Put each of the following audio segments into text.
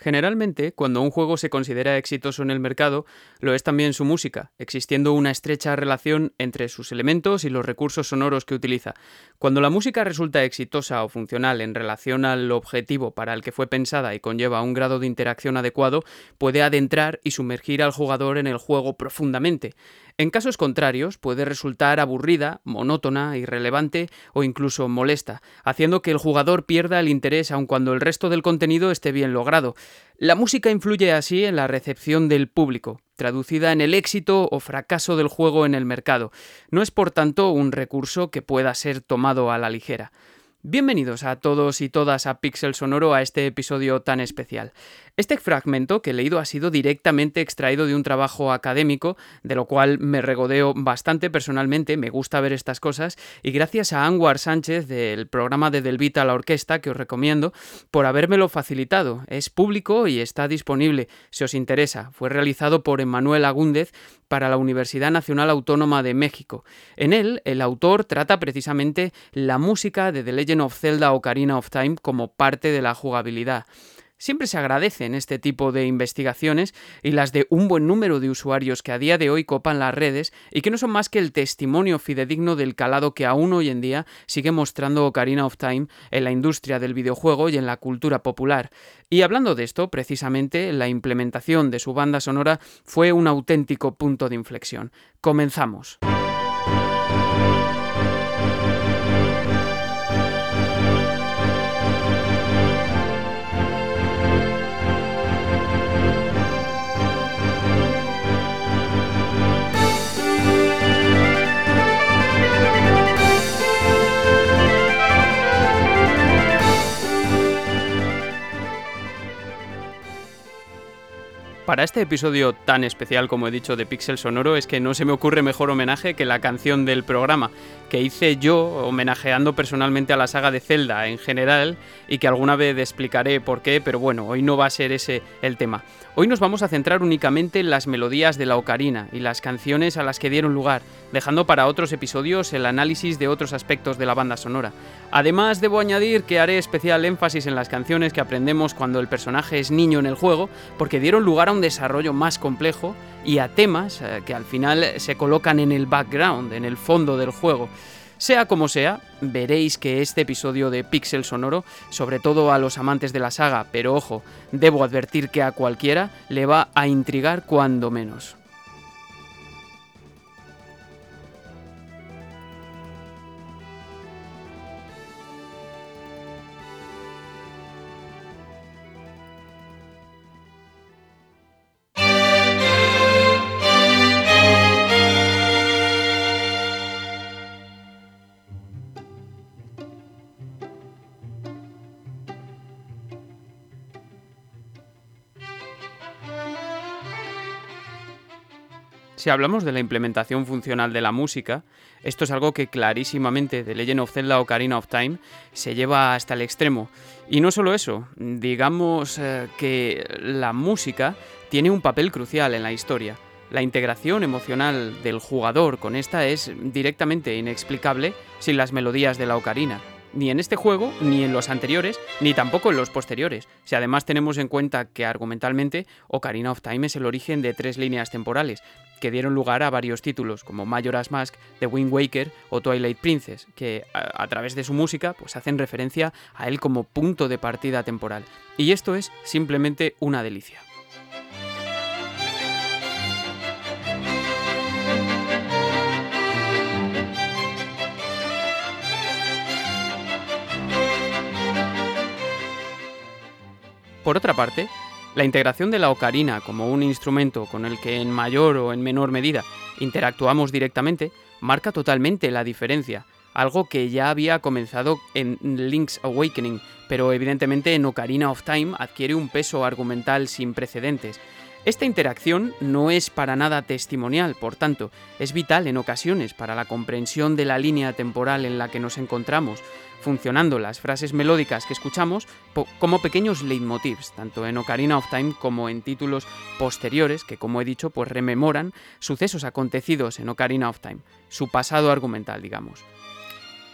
Generalmente, cuando un juego se considera exitoso en el mercado, lo es también su música, existiendo una estrecha relación entre sus elementos y los recursos sonoros que utiliza. Cuando la música resulta exitosa o funcional en relación al objetivo para el que fue pensada y conlleva un grado de interacción adecuado, puede adentrar y sumergir al jugador en el juego profundamente. En casos contrarios, puede resultar aburrida, monótona, irrelevante o incluso molesta, haciendo que el jugador pierda el interés aun cuando el resto del contenido esté bien logrado. La música influye así en la recepción del público, traducida en el éxito o fracaso del juego en el mercado. No es por tanto un recurso que pueda ser tomado a la ligera. Bienvenidos a todos y todas a Pixel Sonoro a este episodio tan especial. Este fragmento que he leído ha sido directamente extraído de un trabajo académico, de lo cual me regodeo bastante personalmente, me gusta ver estas cosas, y gracias a Anwar Sánchez del programa de Delvita a la Orquesta, que os recomiendo, por habérmelo facilitado. Es público y está disponible, si os interesa. Fue realizado por Emmanuel Agúndez para la Universidad Nacional Autónoma de México. En él, el autor trata precisamente la música de The Legend of Zelda Ocarina of Time como parte de la jugabilidad. Siempre se agradecen este tipo de investigaciones y las de un buen número de usuarios que a día de hoy copan las redes y que no son más que el testimonio fidedigno del calado que aún hoy en día sigue mostrando Ocarina of Time en la industria del videojuego y en la cultura popular. Y hablando de esto, precisamente, la implementación de su banda sonora fue un auténtico punto de inflexión. Comenzamos. Para este episodio tan especial como he dicho de Pixel Sonoro es que no se me ocurre mejor homenaje que la canción del programa, que hice yo homenajeando personalmente a la saga de Zelda en general y que alguna vez explicaré por qué, pero bueno, hoy no va a ser ese el tema. Hoy nos vamos a centrar únicamente en las melodías de la ocarina y las canciones a las que dieron lugar, dejando para otros episodios el análisis de otros aspectos de la banda sonora. Además, debo añadir que haré especial énfasis en las canciones que aprendemos cuando el personaje es niño en el juego, porque dieron lugar a un desarrollo más complejo y a temas eh, que al final se colocan en el background, en el fondo del juego. Sea como sea, veréis que este episodio de Pixel Sonoro, sobre todo a los amantes de la saga, pero ojo, debo advertir que a cualquiera le va a intrigar cuando menos. Si hablamos de la implementación funcional de la música, esto es algo que clarísimamente de Legend of Zelda Ocarina of Time se lleva hasta el extremo. Y no solo eso, digamos eh, que la música tiene un papel crucial en la historia. La integración emocional del jugador con esta es directamente inexplicable sin las melodías de la ocarina ni en este juego, ni en los anteriores, ni tampoco en los posteriores. Si además tenemos en cuenta que argumentalmente Ocarina of Time es el origen de tres líneas temporales, que dieron lugar a varios títulos como Majora's Mask, The Wind Waker o Twilight Princess, que a, través de su música pues hacen referencia a él como punto de partida temporal. Y esto es simplemente una delicia. Por otra parte, la integración de la ocarina como un instrumento con el que en mayor o en menor medida interactuamos directamente marca totalmente la diferencia, algo que ya había comenzado en Link's Awakening, pero evidentemente en Ocarina of Time adquiere un peso argumental sin precedentes. Esta interacción no es para nada testimonial, por tanto, es vital en ocasiones para la comprensión de la línea temporal en la que nos encontramos, funcionando las frases melódicas que escuchamos como pequeños leitmotivs, tanto en Ocarina of Time como en títulos posteriores que, como he dicho, pues rememoran sucesos acontecidos en Ocarina of Time, su pasado argumental, digamos.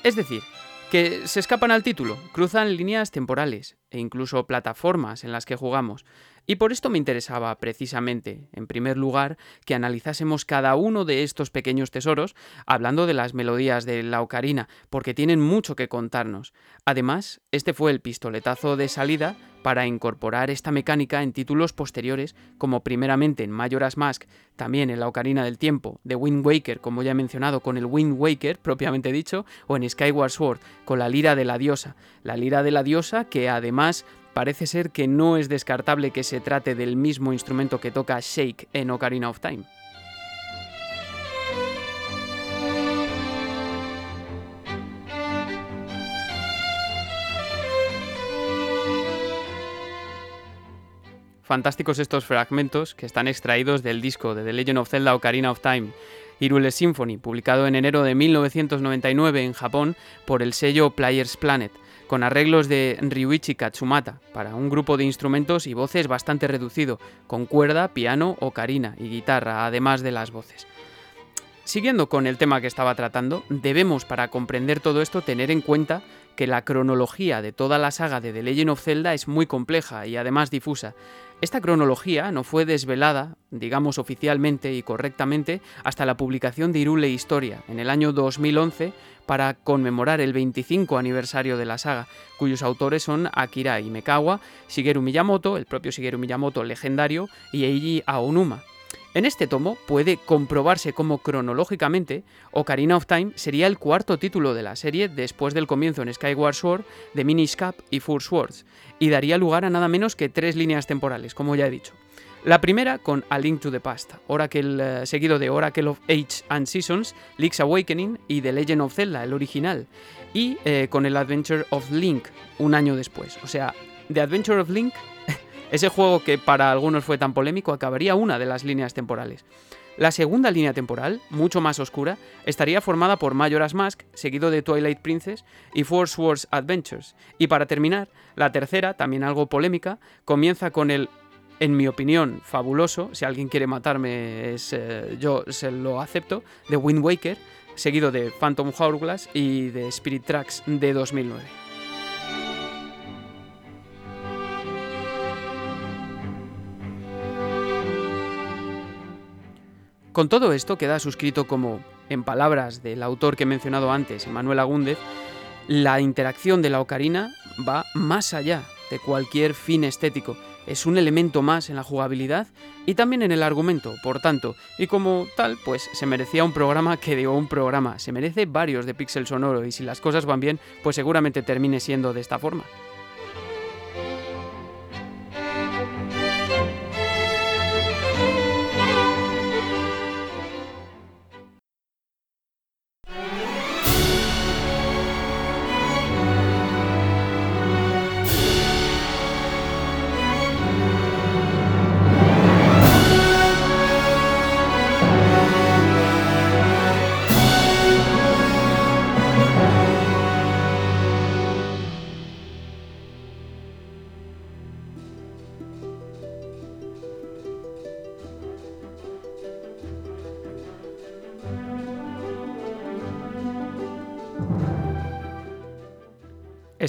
Es decir, que se escapan al título, cruzan líneas temporales e incluso plataformas en las que jugamos. Y por esto me interesaba precisamente, en primer lugar, que analizásemos cada uno de estos pequeños tesoros, hablando de las melodías de la ocarina, porque tienen mucho que contarnos. Además, este fue el pistoletazo de salida para incorporar esta mecánica en títulos posteriores, como primeramente en Majora's Mask, también en la Ocarina del Tiempo, de Wind Waker, como ya he mencionado, con el Wind Waker, propiamente dicho, o en Skyward Sword, con la lira de la diosa. La lira de la diosa que además parece ser que no es descartable que se trate del mismo instrumento que toca Shake en Ocarina of Time. Fantásticos estos fragmentos que están extraídos del disco de The Legend of Zelda Ocarina of Time, Hyrule Symphony, publicado en enero de 1999 en Japón por el sello Players Planet con arreglos de Ryuichi Katsumata, para un grupo de instrumentos y voces bastante reducido, con cuerda, piano, ocarina y guitarra, además de las voces. Siguiendo con el tema que estaba tratando, debemos para comprender todo esto tener en cuenta que la cronología de toda la saga de The Legend of Zelda es muy compleja y además difusa. Esta cronología no fue desvelada, digamos oficialmente y correctamente, hasta la publicación de Irule Historia en el año 2011 para conmemorar el 25 aniversario de la saga, cuyos autores son Akira Imekawa, Shigeru Miyamoto, el propio Shigeru Miyamoto legendario, y Eiji Aonuma, en este tomo puede comprobarse cómo cronológicamente Ocarina of Time sería el cuarto título de la serie después del comienzo en Skyward Sword de Minish Cap y Four Swords, y daría lugar a nada menos que tres líneas temporales, como ya he dicho. La primera con A Link to the Past, Oracle, eh, seguido de Oracle of Age and Seasons, Link's Awakening y The Legend of Zelda, el original, y eh, con el Adventure of Link un año después. O sea, The Adventure of Link ese juego que para algunos fue tan polémico acabaría una de las líneas temporales. La segunda línea temporal, mucho más oscura, estaría formada por Majora's Mask, seguido de Twilight Princess y Four Swords Adventures. Y para terminar, la tercera, también algo polémica, comienza con el, en mi opinión, fabuloso, si alguien quiere matarme eh, yo se lo acepto, de Wind Waker, seguido de Phantom Hourglass y de Spirit Tracks de 2009. Con todo esto queda suscrito como, en palabras del autor que he mencionado antes, Manuel Agúndez, la interacción de la ocarina va más allá de cualquier fin estético. Es un elemento más en la jugabilidad y también en el argumento, por tanto, y como tal, pues se merecía un programa que dio un programa, se merece varios de Pixel Sonoro y si las cosas van bien, pues seguramente termine siendo de esta forma.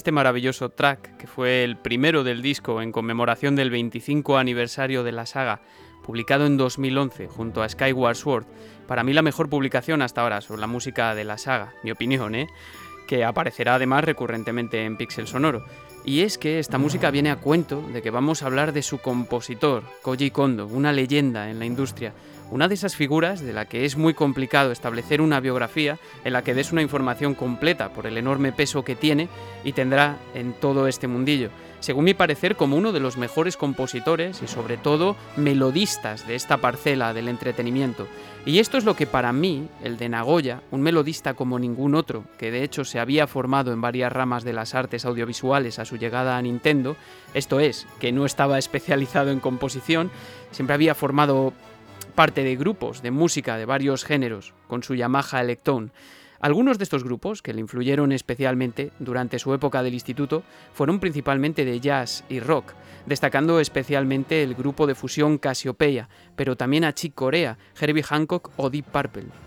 Este maravilloso track, que fue el primero del disco en conmemoración del 25 aniversario de la saga, publicado en 2011 junto a Skyward Sword, para mí la mejor publicación hasta ahora sobre la música de la saga, mi opinión, ¿eh? que aparecerá además recurrentemente en Pixel Sonoro. Y es que esta música viene a cuento de que vamos a hablar de su compositor, Koji Kondo, una leyenda en la industria, una de esas figuras de la que es muy complicado establecer una biografía en la que des una información completa por el enorme peso que tiene y tendrá en todo este mundillo. Según mi parecer, como uno de los mejores compositores y sobre todo melodistas de esta parcela del entretenimiento. Y esto es lo que para mí, el de Nagoya, un melodista como ningún otro, que de hecho se había formado en varias ramas de las artes audiovisuales a su llegada a Nintendo, esto es, que no estaba especializado en composición, siempre había formado parte de grupos de música de varios géneros con su Yamaha Electone. Algunos de estos grupos, que le influyeron especialmente durante su época del instituto, fueron principalmente de jazz y rock, destacando especialmente el grupo de fusión Cassiopeia, pero también a Chick Corea, Herbie Hancock o Deep Purple.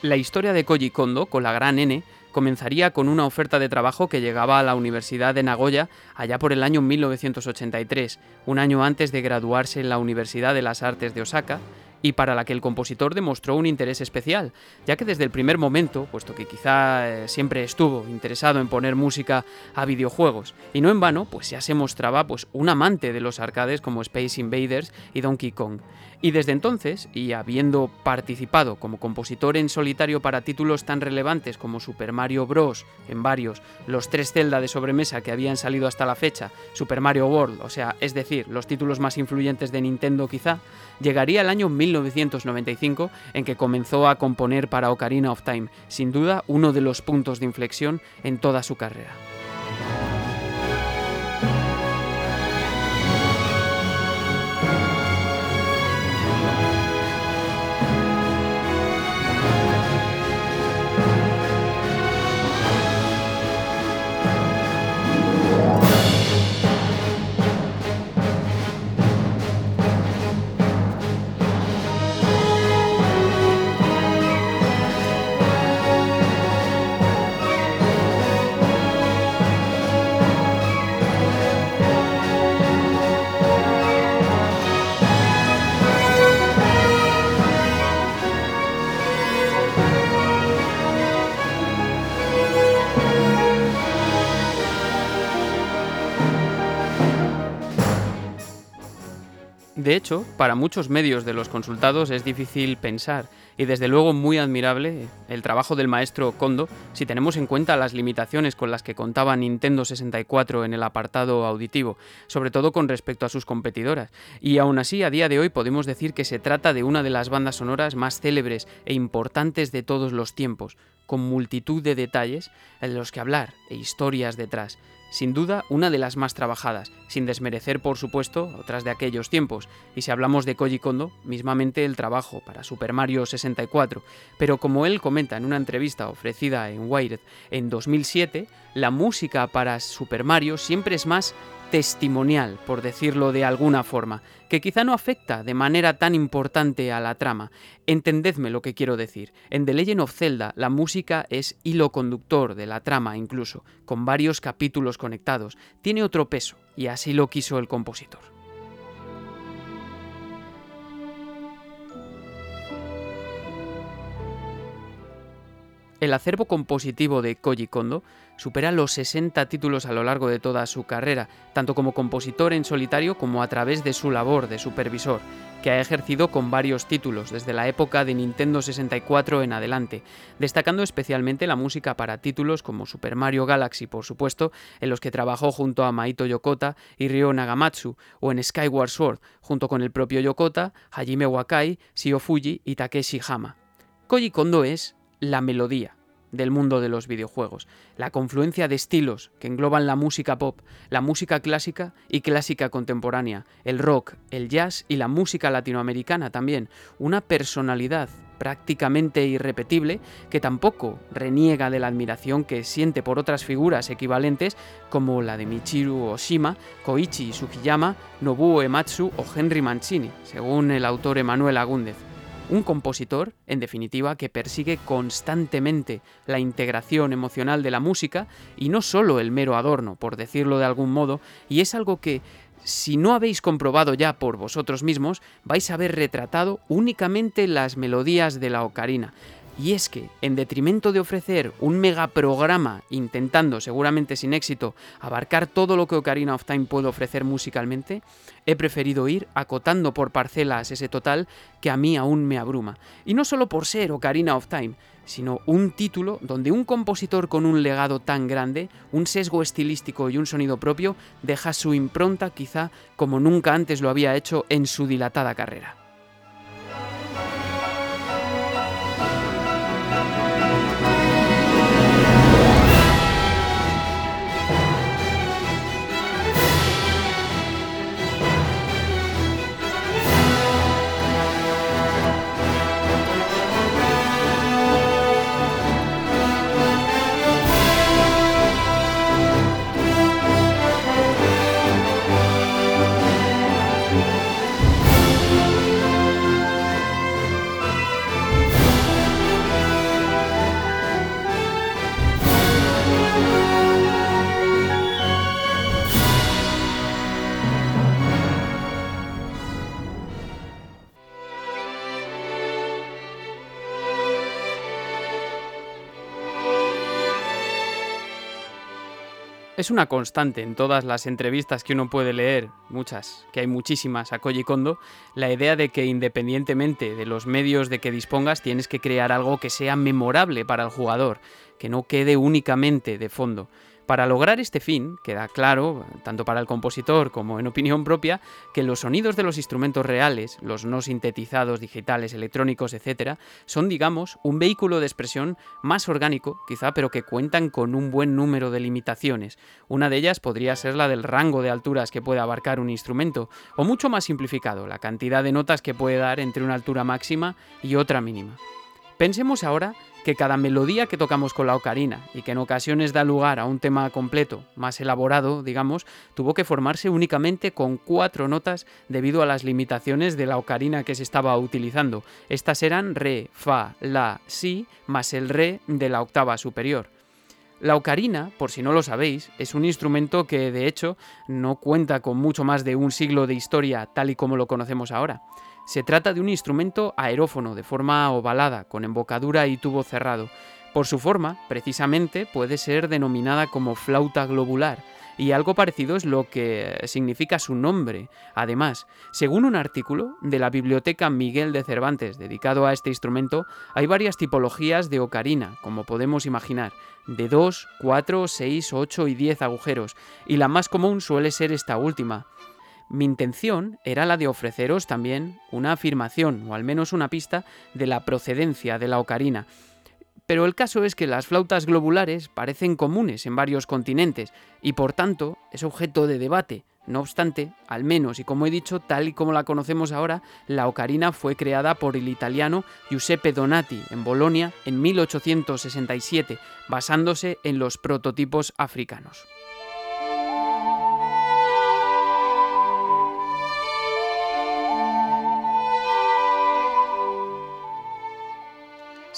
La historia de Koji Kondo con la gran N comenzaría con una oferta de trabajo que llegaba a la Universidad de Nagoya allá por el año 1983, un año antes de graduarse en la Universidad de las Artes de Osaka, y para la que el compositor demostró un interés especial, ya que desde el primer momento, puesto que quizá eh, siempre estuvo interesado en poner música a videojuegos, y no en vano, pues ya se mostraba pues un amante de los arcades como Space Invaders y Donkey Kong. Y desde entonces, y habiendo participado como compositor en solitario para títulos tan relevantes como Super Mario Bros. en varios, los tres Zelda de sobremesa que habían salido hasta la fecha, Super Mario World, o sea, es decir, los títulos más influyentes de Nintendo quizá, llegaría el año 1995 en que comenzó a componer para Ocarina of Time, sin duda uno de los puntos de inflexión en toda su carrera. De hecho, para muchos medios de los consultados es difícil pensar y desde luego muy admirable el trabajo del maestro Kondo si tenemos en cuenta las limitaciones con las que contaba Nintendo 64 en el apartado auditivo, sobre todo con respecto a sus competidoras. Y aún así, a día de hoy podemos decir que se trata de una de las bandas sonoras más célebres e importantes de todos los tiempos, con multitud de detalles en los que hablar e historias detrás sin duda una de las más trabajadas, sin desmerecer por supuesto otras de aquellos tiempos, y si hablamos de Koji Kondo, mismamente el trabajo para Super Mario 64, pero como él comenta en una entrevista ofrecida en Wired en 2007, la música para Super Mario siempre es más testimonial, por decirlo de alguna forma, que quizá no afecta de manera tan importante a la trama. Entendedme lo que quiero decir. En The Legend of Zelda la música es hilo conductor de la trama incluso, con varios capítulos conectados. Tiene otro peso, y así lo quiso el compositor. El acervo compositivo de Koji Kondo supera los 60 títulos a lo largo de toda su carrera, tanto como compositor en solitario como a través de su labor de supervisor, que ha ejercido con varios títulos desde la época de Nintendo 64 en adelante, destacando especialmente la música para títulos como Super Mario Galaxy, por supuesto, en los que trabajó junto a Maito Yokota y Ryo Nagamatsu, o en Skyward Sword, junto con el propio Yokota, Hajime Wakai, Shio Fuji y Takeshi Hama. Koji Kondo es la melodía del mundo de los videojuegos, la confluencia de estilos que engloban la música pop, la música clásica y clásica contemporánea, el rock, el jazz y la música latinoamericana también, una personalidad prácticamente irrepetible que tampoco reniega de la admiración que siente por otras figuras equivalentes como la de Michiru Oshima, Koichi Sugiyama, Nobuo Ematsu o Henry Mancini, según el autor Emanuel Agúndez. Un compositor, en definitiva, que persigue constantemente la integración emocional de la música y no solo el mero adorno, por decirlo de algún modo, y es algo que, si no habéis comprobado ya por vosotros mismos, vais a ver retratado únicamente las melodías de la ocarina. Y es que, en detrimento de ofrecer un megaprograma, intentando, seguramente sin éxito, abarcar todo lo que Ocarina of Time puede ofrecer musicalmente, he preferido ir acotando por parcelas ese total que a mí aún me abruma. Y no solo por ser Ocarina of Time, sino un título donde un compositor con un legado tan grande, un sesgo estilístico y un sonido propio, deja su impronta quizá como nunca antes lo había hecho en su dilatada carrera. Es una constante en todas las entrevistas que uno puede leer, muchas, que hay muchísimas a Koji Kondo, la idea de que independientemente de los medios de que dispongas tienes que crear algo que sea memorable para el jugador, que no quede únicamente de fondo. Para lograr este fin, queda claro, tanto para el compositor como en opinión propia, que los sonidos de los instrumentos reales, los no sintetizados, digitales, electrónicos, etc., son, digamos, un vehículo de expresión más orgánico, quizá, pero que cuentan con un buen número de limitaciones. Una de ellas podría ser la del rango de alturas que puede abarcar un instrumento, o mucho más simplificado, la cantidad de notas que puede dar entre una altura máxima y otra mínima. Pensemos ahora que cada melodía que tocamos con la ocarina y que en ocasiones da lugar a un tema completo, más elaborado, digamos, tuvo que formarse únicamente con cuatro notas debido a las limitaciones de la ocarina que se estaba utilizando. Estas eran re, fa, la, si, más el re de la octava superior. La ocarina, por si no lo sabéis, es un instrumento que de hecho no cuenta con mucho más de un siglo de historia tal y como lo conocemos ahora. Se trata de un instrumento aerófono de forma ovalada, con embocadura y tubo cerrado. Por su forma, precisamente, puede ser denominada como flauta globular, y algo parecido es lo que significa su nombre. Además, según un artículo de la Biblioteca Miguel de Cervantes dedicado a este instrumento, hay varias tipologías de ocarina, como podemos imaginar, de 2, 4, 6, 8 y 10 agujeros, y la más común suele ser esta última. Mi intención era la de ofreceros también una afirmación, o al menos una pista, de la procedencia de la ocarina. Pero el caso es que las flautas globulares parecen comunes en varios continentes y por tanto es objeto de debate. No obstante, al menos y como he dicho, tal y como la conocemos ahora, la ocarina fue creada por el italiano Giuseppe Donati en Bolonia en 1867, basándose en los prototipos africanos.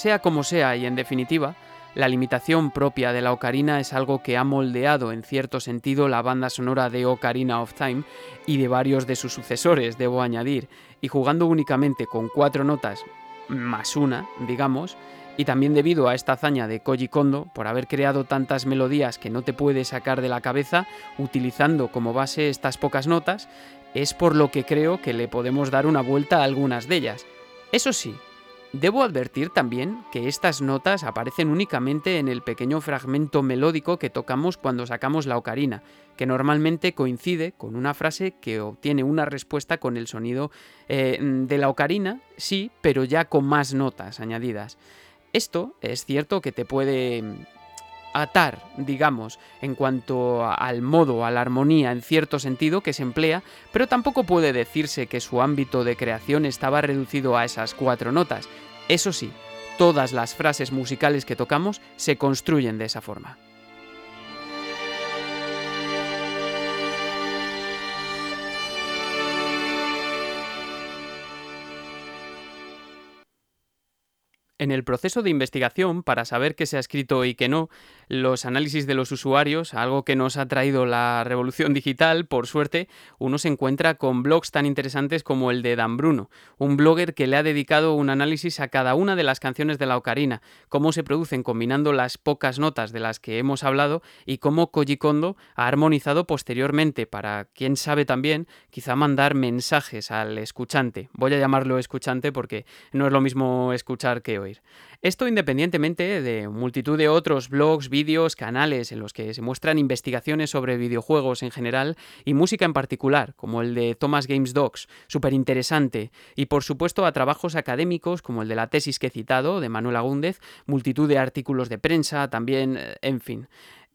Sea como sea y en definitiva, la limitación propia de la ocarina es algo que ha moldeado en cierto sentido la banda sonora de Ocarina of Time y de varios de sus sucesores, debo añadir, y jugando únicamente con cuatro notas más una, digamos, y también debido a esta hazaña de Koji Kondo por haber creado tantas melodías que no te puedes sacar de la cabeza utilizando como base estas pocas notas, es por lo que creo que le podemos dar una vuelta a algunas de ellas. Eso sí, Debo advertir también que estas notas aparecen únicamente en el pequeño fragmento melódico que tocamos cuando sacamos la ocarina, que normalmente coincide con una frase que obtiene una respuesta con el sonido eh, de la ocarina, sí, pero ya con más notas añadidas. Esto es cierto que te puede atar, digamos, en cuanto al modo, a la armonía en cierto sentido que se emplea, pero tampoco puede decirse que su ámbito de creación estaba reducido a esas cuatro notas. Eso sí, todas las frases musicales que tocamos se construyen de esa forma. En el proceso de investigación, para saber qué se ha escrito y qué no, los análisis de los usuarios, algo que nos ha traído la revolución digital, por suerte, uno se encuentra con blogs tan interesantes como el de Dan Bruno, un blogger que le ha dedicado un análisis a cada una de las canciones de la ocarina, cómo se producen combinando las pocas notas de las que hemos hablado y cómo Koji Kondo ha armonizado posteriormente para, quién sabe también, quizá mandar mensajes al escuchante. Voy a llamarlo escuchante porque no es lo mismo escuchar que oír. Esto independientemente de multitud de otros blogs, vídeos, canales en los que se muestran investigaciones sobre videojuegos en general y música en particular, como el de Thomas Games Docs, súper interesante, y por supuesto a trabajos académicos como el de la tesis que he citado, de Manuel Agúndez, multitud de artículos de prensa, también, eh, en fin.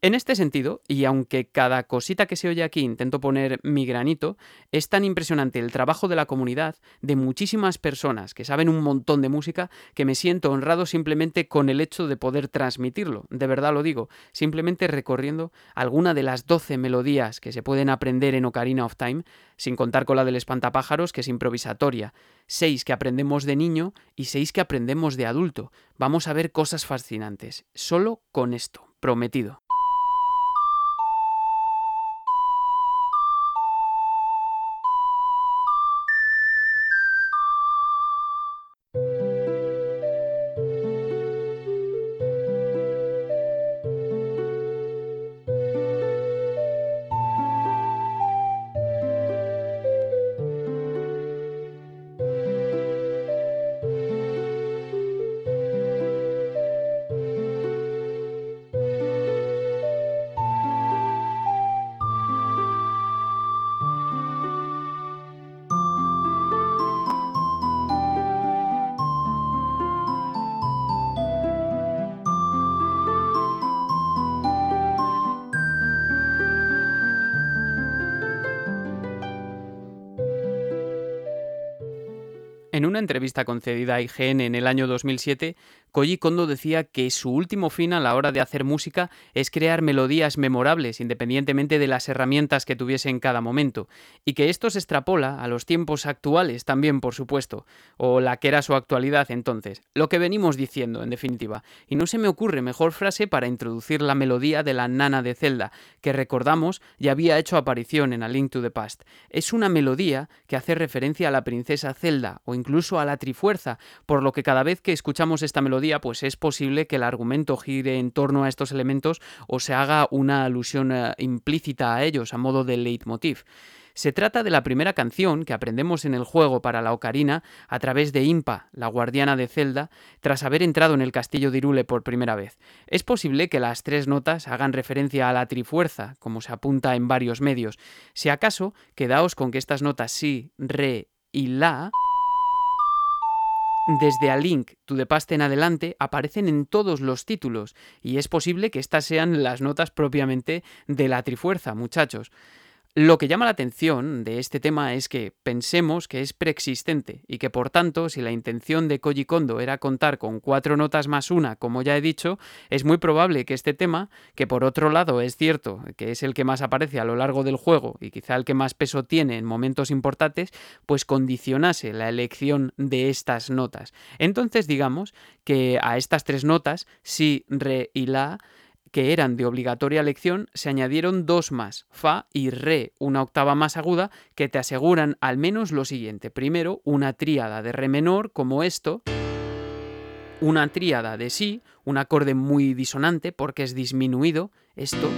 En este sentido, y aunque cada cosita que se oye aquí intento poner mi granito, es tan impresionante el trabajo de la comunidad, de muchísimas personas que saben un montón de música, que me siento honrado simplemente con el hecho de poder transmitirlo. De verdad lo digo, simplemente recorriendo alguna de las 12 melodías que se pueden aprender en Ocarina of Time, sin contar con la del espantapájaros, que es improvisatoria. Seis que aprendemos de niño y seis que aprendemos de adulto. Vamos a ver cosas fascinantes. Solo con esto. Prometido. Entrevista concedida a IGN en el año 2007, Koji Kondo decía que su último fin a la hora de hacer música es crear melodías memorables independientemente de las herramientas que tuviese en cada momento, y que esto se extrapola a los tiempos actuales también, por supuesto, o la que era su actualidad entonces, lo que venimos diciendo en definitiva. Y no se me ocurre mejor frase para introducir la melodía de la nana de Zelda, que recordamos ya había hecho aparición en A Link to the Past. Es una melodía que hace referencia a la princesa Zelda o incluso a la Trifuerza, por lo que cada vez que escuchamos esta melodía, pues es posible que el argumento gire en torno a estos elementos o se haga una alusión eh, implícita a ellos a modo de leitmotiv. Se trata de la primera canción que aprendemos en el juego para la ocarina a través de Impa, la guardiana de Zelda, tras haber entrado en el castillo de Irule por primera vez. Es posible que las tres notas hagan referencia a la trifuerza, como se apunta en varios medios. Si acaso, quedaos con que estas notas si, re y la desde A Link to the Past en adelante aparecen en todos los títulos y es posible que estas sean las notas propiamente de la Trifuerza, muchachos. Lo que llama la atención de este tema es que pensemos que es preexistente y que por tanto, si la intención de Koji Kondo era contar con cuatro notas más una, como ya he dicho, es muy probable que este tema, que por otro lado es cierto que es el que más aparece a lo largo del juego y quizá el que más peso tiene en momentos importantes, pues condicionase la elección de estas notas. Entonces digamos que a estas tres notas, si, re y la, que eran de obligatoria lección, se añadieron dos más, Fa y Re, una octava más aguda, que te aseguran al menos lo siguiente. Primero, una tríada de Re menor, como esto, una tríada de Si, un acorde muy disonante porque es disminuido, esto,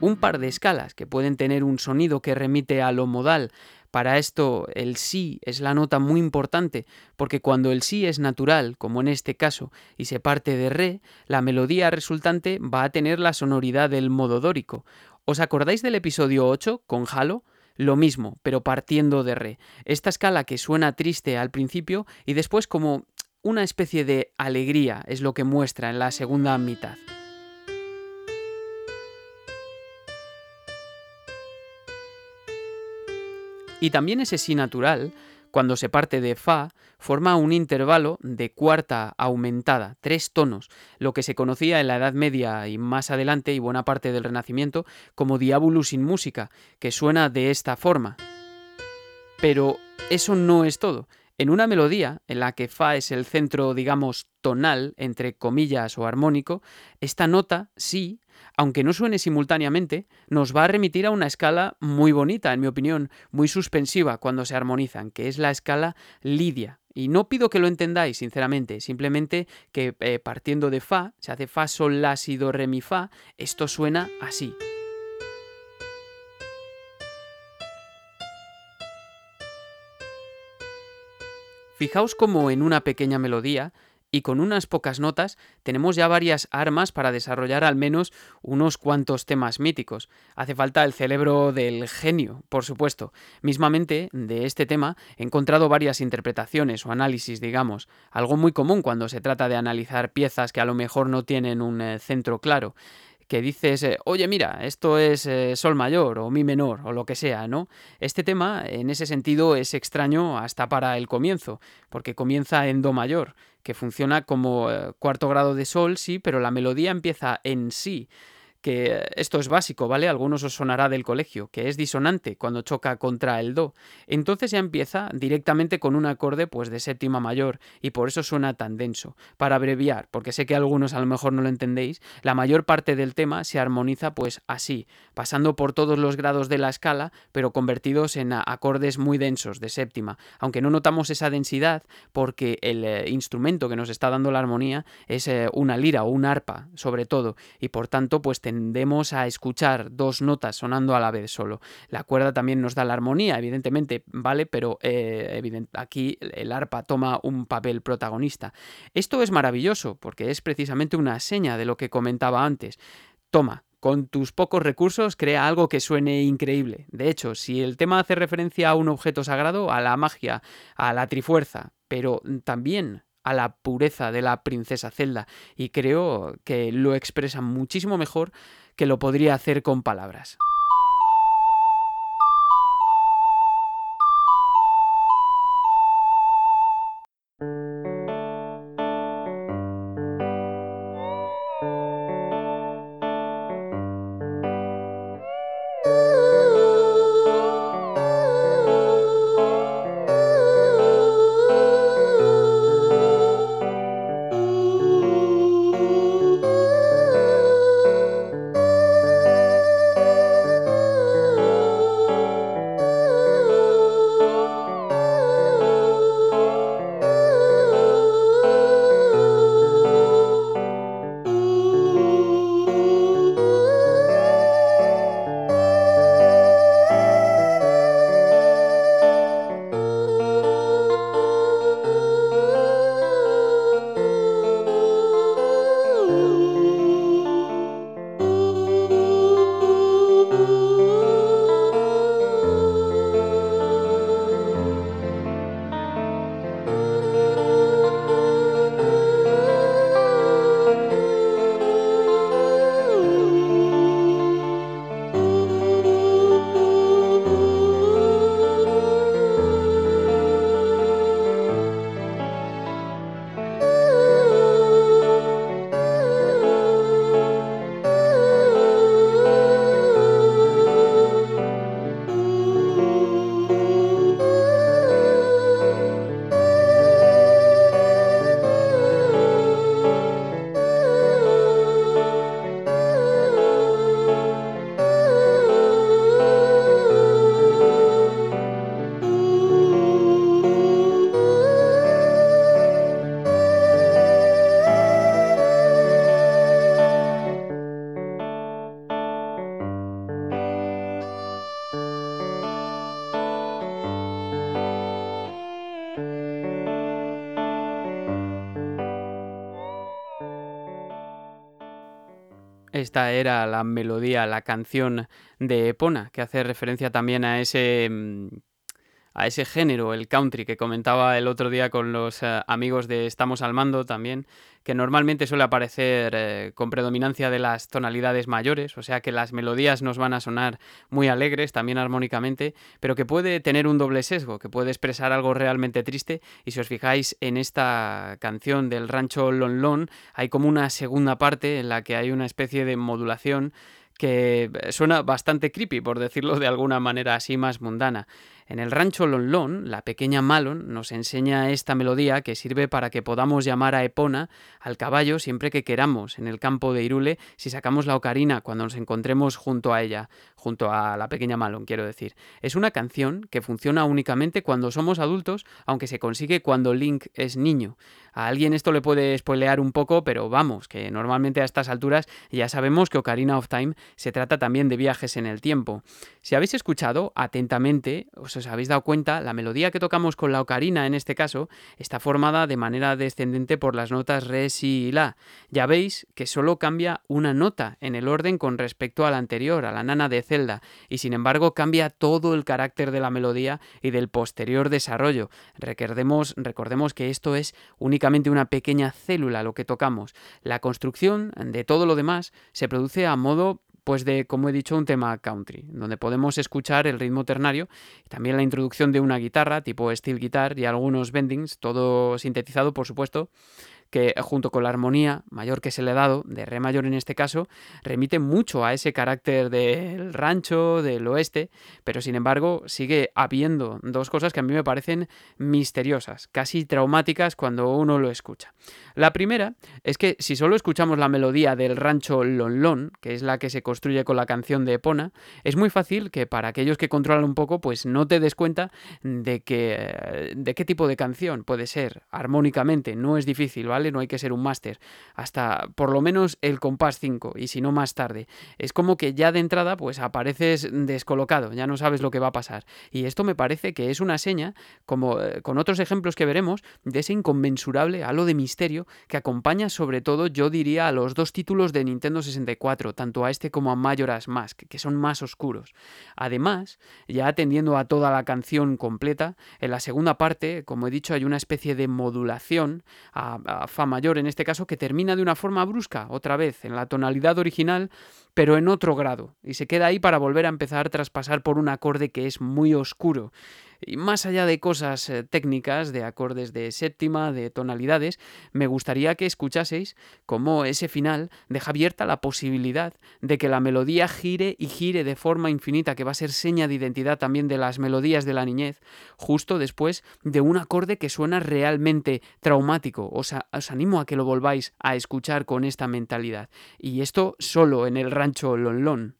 un par de escalas que pueden tener un sonido que remite a lo modal, para esto el sí es la nota muy importante, porque cuando el sí es natural, como en este caso, y se parte de re, la melodía resultante va a tener la sonoridad del modo dórico. ¿Os acordáis del episodio 8 con Halo? Lo mismo, pero partiendo de re. Esta escala que suena triste al principio y después como una especie de alegría es lo que muestra en la segunda mitad. Y también ese sí natural, cuando se parte de Fa, forma un intervalo de cuarta aumentada, tres tonos, lo que se conocía en la Edad Media y más adelante y buena parte del Renacimiento como Diabolus in música, que suena de esta forma. Pero eso no es todo. En una melodía en la que Fa es el centro, digamos, tonal, entre comillas o armónico, esta nota, sí, aunque no suene simultáneamente, nos va a remitir a una escala muy bonita, en mi opinión, muy suspensiva cuando se armonizan, que es la escala lidia. Y no pido que lo entendáis, sinceramente, simplemente que eh, partiendo de Fa, se hace Fa, Sol, La, Si, Do, Re, Mi, Fa, esto suena así. Fijaos como en una pequeña melodía y con unas pocas notas tenemos ya varias armas para desarrollar al menos unos cuantos temas míticos. Hace falta el cerebro del genio, por supuesto. Mismamente, de este tema he encontrado varias interpretaciones o análisis, digamos, algo muy común cuando se trata de analizar piezas que a lo mejor no tienen un eh, centro claro que dices, eh, oye, mira, esto es eh, sol mayor o mi menor o lo que sea, ¿no? Este tema, en ese sentido, es extraño hasta para el comienzo, porque comienza en do mayor, que funciona como eh, cuarto grado de sol, sí, pero la melodía empieza en sí que esto es básico, ¿vale? Algunos os sonará del colegio, que es disonante cuando choca contra el do. Entonces ya empieza directamente con un acorde pues de séptima mayor y por eso suena tan denso. Para abreviar, porque sé que algunos a lo mejor no lo entendéis, la mayor parte del tema se armoniza pues así, pasando por todos los grados de la escala, pero convertidos en acordes muy densos de séptima, aunque no notamos esa densidad porque el eh, instrumento que nos está dando la armonía es eh, una lira o un arpa, sobre todo, y por tanto pues tendemos a escuchar dos notas sonando a la vez solo. La cuerda también nos da la armonía, evidentemente, ¿vale? Pero eh, aquí el arpa toma un papel protagonista. Esto es maravilloso porque es precisamente una seña de lo que comentaba antes. Toma, con tus pocos recursos crea algo que suene increíble. De hecho, si el tema hace referencia a un objeto sagrado, a la magia, a la trifuerza, pero también a la pureza de la princesa Zelda y creo que lo expresa muchísimo mejor que lo podría hacer con palabras. Era la melodía, la canción de Epona, que hace referencia también a ese mm, a ese género, el country, que comentaba el otro día con los eh, amigos de Estamos al Mando también, que normalmente suele aparecer eh, con predominancia de las tonalidades mayores, o sea que las melodías nos van a sonar muy alegres, también armónicamente, pero que puede tener un doble sesgo, que puede expresar algo realmente triste, y si os fijáis en esta canción del rancho Lon Lon, hay como una segunda parte en la que hay una especie de modulación que suena bastante creepy, por decirlo de alguna manera así más mundana. En el rancho Lon Lon, la pequeña Malon nos enseña esta melodía que sirve para que podamos llamar a Epona al caballo siempre que queramos en el campo de Irule si sacamos la ocarina cuando nos encontremos junto a ella, junto a la pequeña Malon, quiero decir. Es una canción que funciona únicamente cuando somos adultos, aunque se consigue cuando Link es niño. A alguien esto le puede spoilear un poco, pero vamos, que normalmente a estas alturas ya sabemos que Ocarina of Time se trata también de viajes en el tiempo. Si habéis escuchado atentamente, os os habéis dado cuenta, la melodía que tocamos con la ocarina en este caso está formada de manera descendente por las notas re, si y la. Ya veis que solo cambia una nota en el orden con respecto a la anterior, a la nana de Zelda, y sin embargo cambia todo el carácter de la melodía y del posterior desarrollo. Recordemos, recordemos que esto es únicamente una pequeña célula lo que tocamos. La construcción de todo lo demás se produce a modo pues de, como he dicho, un tema country, donde podemos escuchar el ritmo ternario y también la introducción de una guitarra tipo steel guitar y algunos bendings, todo sintetizado, por supuesto, que junto con la armonía mayor que se le ha dado, de re mayor en este caso, remite mucho a ese carácter del rancho, del oeste, pero sin embargo sigue habiendo dos cosas que a mí me parecen misteriosas, casi traumáticas cuando uno lo escucha. La primera es que si solo escuchamos la melodía del rancho Lon Lon, que es la que se construye con la canción de Epona, es muy fácil que para aquellos que controlan un poco, pues no te des cuenta de que de qué tipo de canción puede ser armónicamente, no es difícil, ¿vale? No hay que ser un máster. Hasta por lo menos el compás 5 y si no más tarde. Es como que ya de entrada pues apareces descolocado, ya no sabes lo que va a pasar. Y esto me parece que es una seña, como eh, con otros ejemplos que veremos, de ese inconmensurable halo de misterio que acompaña sobre todo, yo diría, a los dos títulos de Nintendo 64, tanto a este como a Majora's Mask, que son más oscuros. Además, ya atendiendo a toda la canción completa, en la segunda parte, como he dicho, hay una especie de modulación a, a Fa mayor en este caso, que termina de una forma brusca, otra vez, en la tonalidad original, pero en otro grado, y se queda ahí para volver a empezar tras pasar por un acorde que es muy oscuro. Y más allá de cosas eh, técnicas, de acordes de séptima, de tonalidades, me gustaría que escuchaseis cómo ese final deja abierta la posibilidad de que la melodía gire y gire de forma infinita, que va a ser seña de identidad también de las melodías de la niñez, justo después de un acorde que suena realmente traumático. Os, os animo a que lo volváis a escuchar con esta mentalidad. Y esto solo en el rancho Lonlon.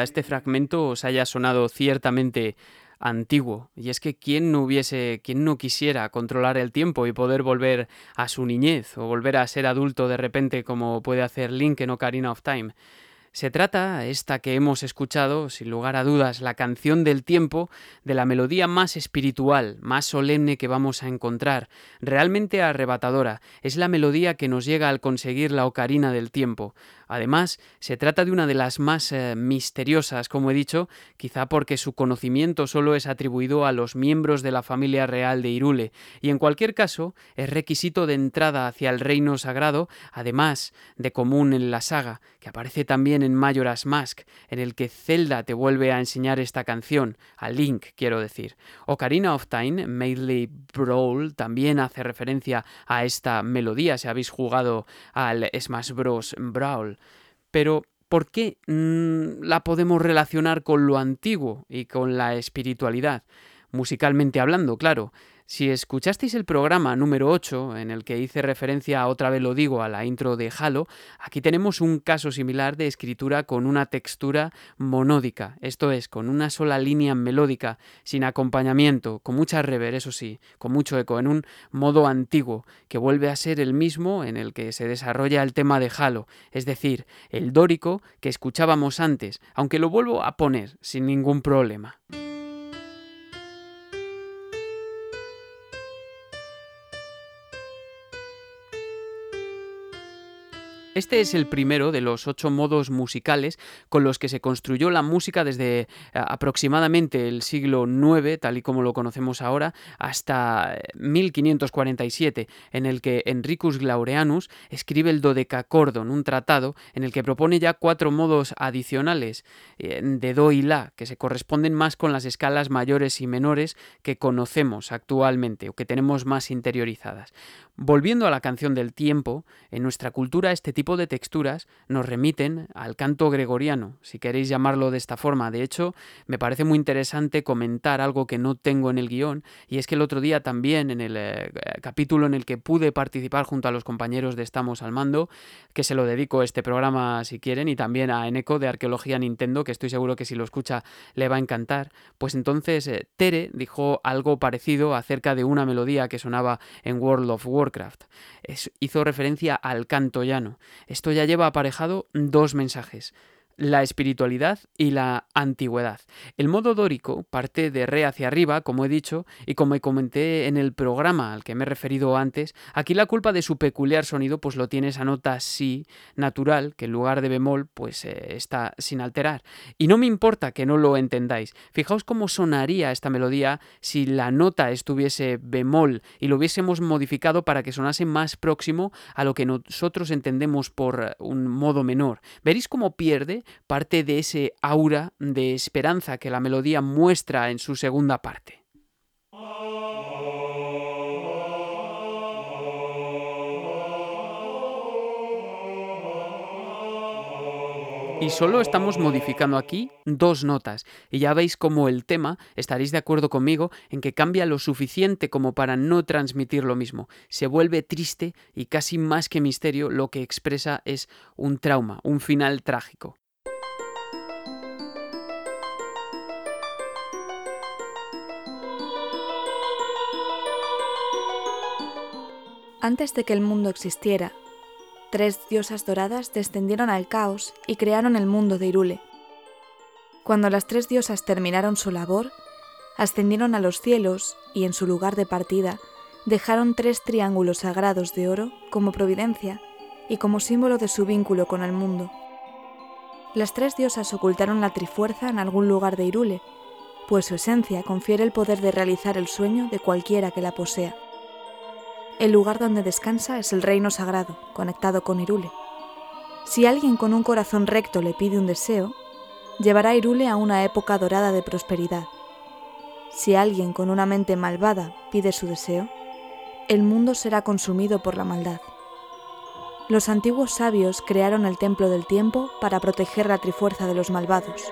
Este fragmento os haya sonado ciertamente antiguo. Y es que quién no hubiese, quién no quisiera controlar el tiempo y poder volver a su niñez o volver a ser adulto de repente como puede hacer Link en Ocarina of Time. Se trata, esta que hemos escuchado, sin lugar a dudas, la canción del tiempo, de la melodía más espiritual, más solemne que vamos a encontrar, realmente arrebatadora. Es la melodía que nos llega al conseguir la ocarina del tiempo. Además, se trata de una de las más eh, misteriosas, como he dicho, quizá porque su conocimiento solo es atribuido a los miembros de la familia real de Irule, y en cualquier caso es requisito de entrada hacia el reino sagrado, además de común en la saga, que aparece también en Majora's Mask, en el que Zelda te vuelve a enseñar esta canción, a Link, quiero decir. Ocarina of Time, Medley Brawl, también hace referencia a esta melodía, si habéis jugado al Smash Bros. Brawl. Pero, ¿por qué la podemos relacionar con lo antiguo y con la espiritualidad? Musicalmente hablando, claro. Si escuchasteis el programa número 8, en el que hice referencia, otra vez lo digo, a la intro de Halo, aquí tenemos un caso similar de escritura con una textura monódica, esto es, con una sola línea melódica, sin acompañamiento, con mucha rever, eso sí, con mucho eco, en un modo antiguo, que vuelve a ser el mismo en el que se desarrolla el tema de Halo, es decir, el dórico que escuchábamos antes, aunque lo vuelvo a poner sin ningún problema. Este es el primero de los ocho modos musicales con los que se construyó la música desde eh, aproximadamente el siglo IX, tal y como lo conocemos ahora, hasta 1547, eh, en el que Enricus Glaureanus escribe el Dodecacordon, un tratado en el que propone ya cuatro modos adicionales eh, de Do y La, que se corresponden más con las escalas mayores y menores que conocemos actualmente o que tenemos más interiorizadas. Volviendo a la canción del tiempo, en nuestra cultura este tipo de texturas nos remiten al canto gregoriano, si queréis llamarlo de esta forma. De hecho, me parece muy interesante comentar algo que no tengo en el guion, y es que el otro día también, en el eh, capítulo en el que pude participar junto a los compañeros de Estamos al Mando, que se lo dedico a este programa si quieren, y también a Eneco de Arqueología Nintendo, que estoy seguro que si lo escucha le va a encantar, pues entonces eh, Tere dijo algo parecido acerca de una melodía que sonaba en World of Warcraft hizo referencia al canto llano. Esto ya lleva aparejado dos mensajes la espiritualidad y la antigüedad. El modo dórico parte de re hacia arriba, como he dicho, y como comenté en el programa al que me he referido antes, aquí la culpa de su peculiar sonido pues lo tiene esa nota si natural, que en lugar de bemol pues eh, está sin alterar. Y no me importa que no lo entendáis. Fijaos cómo sonaría esta melodía si la nota estuviese bemol y lo hubiésemos modificado para que sonase más próximo a lo que nosotros entendemos por un modo menor. Veréis cómo pierde parte de ese aura de esperanza que la melodía muestra en su segunda parte. Y solo estamos modificando aquí dos notas. Y ya veis cómo el tema, estaréis de acuerdo conmigo, en que cambia lo suficiente como para no transmitir lo mismo. Se vuelve triste y casi más que misterio lo que expresa es un trauma, un final trágico. Antes de que el mundo existiera, tres diosas doradas descendieron al caos y crearon el mundo de Irule. Cuando las tres diosas terminaron su labor, ascendieron a los cielos y en su lugar de partida dejaron tres triángulos sagrados de oro como providencia y como símbolo de su vínculo con el mundo. Las tres diosas ocultaron la trifuerza en algún lugar de Irule, pues su esencia confiere el poder de realizar el sueño de cualquiera que la posea. El lugar donde descansa es el reino sagrado, conectado con Irule. Si alguien con un corazón recto le pide un deseo, llevará Irule a una época dorada de prosperidad. Si alguien con una mente malvada pide su deseo, el mundo será consumido por la maldad. Los antiguos sabios crearon el templo del tiempo para proteger la trifuerza de los malvados.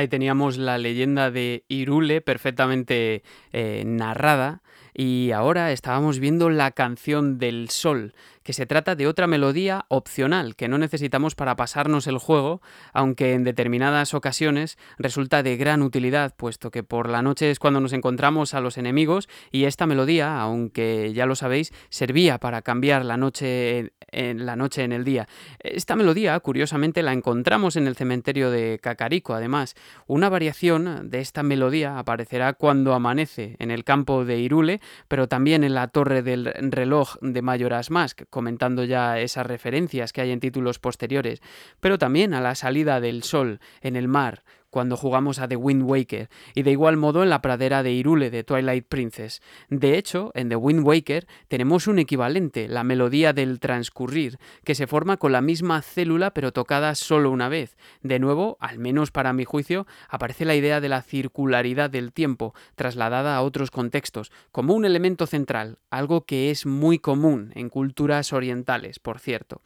Ahí teníamos la leyenda de Irule perfectamente eh, narrada y ahora estábamos viendo la canción del sol, que se trata de otra melodía opcional que no necesitamos para pasarnos el juego, aunque en determinadas ocasiones resulta de gran utilidad, puesto que por la noche es cuando nos encontramos a los enemigos y esta melodía, aunque ya lo sabéis, servía para cambiar la noche en la noche en el día. Esta melodía, curiosamente, la encontramos en el cementerio de Cacarico, además. Una variación de esta melodía aparecerá cuando amanece en el campo de Irule, pero también en la torre del reloj de Mayoras Mask, comentando ya esas referencias que hay en títulos posteriores, pero también a la salida del sol en el mar, cuando jugamos a The Wind Waker, y de igual modo en la pradera de Irule de Twilight Princess. De hecho, en The Wind Waker tenemos un equivalente, la melodía del transcurrir, que se forma con la misma célula pero tocada solo una vez. De nuevo, al menos para mi juicio, aparece la idea de la circularidad del tiempo, trasladada a otros contextos, como un elemento central, algo que es muy común en culturas orientales, por cierto.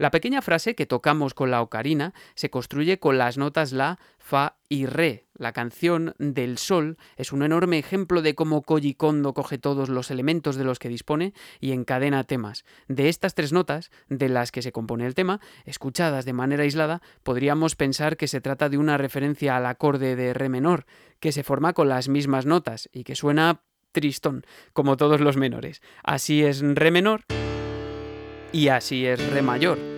La pequeña frase que tocamos con la ocarina se construye con las notas la, fa y re. La canción del sol es un enorme ejemplo de cómo Koji Kondo coge todos los elementos de los que dispone y encadena temas. De estas tres notas, de las que se compone el tema, escuchadas de manera aislada, podríamos pensar que se trata de una referencia al acorde de re menor, que se forma con las mismas notas y que suena tristón, como todos los menores. Así es re menor y así es re mayor.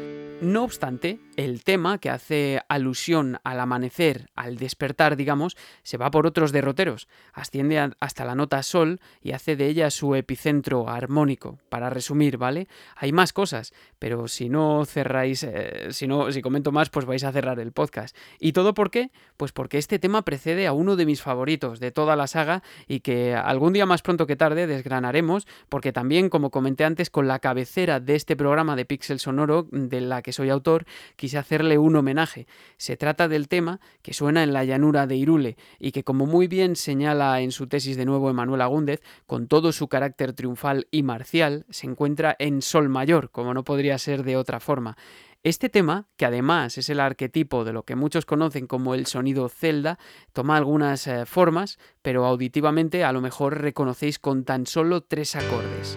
No obstante, el tema que hace alusión al amanecer, al despertar, digamos, se va por otros derroteros, asciende hasta la nota sol y hace de ella su epicentro armónico. Para resumir, ¿vale? Hay más cosas, pero si no cerráis, eh, si no, si comento más, pues vais a cerrar el podcast. ¿Y todo por qué? Pues porque este tema precede a uno de mis favoritos de toda la saga y que algún día más pronto que tarde desgranaremos, porque también, como comenté antes, con la cabecera de este programa de Pixel Sonoro, de la que soy autor, quise hacerle un homenaje. Se trata del tema que suena en la llanura de Irule y que, como muy bien señala en su tesis de nuevo Emanuel Agúndez, con todo su carácter triunfal y marcial, se encuentra en Sol mayor, como no podría ser de otra forma. Este tema, que además es el arquetipo de lo que muchos conocen como el sonido celda, toma algunas eh, formas, pero auditivamente a lo mejor reconocéis con tan solo tres acordes.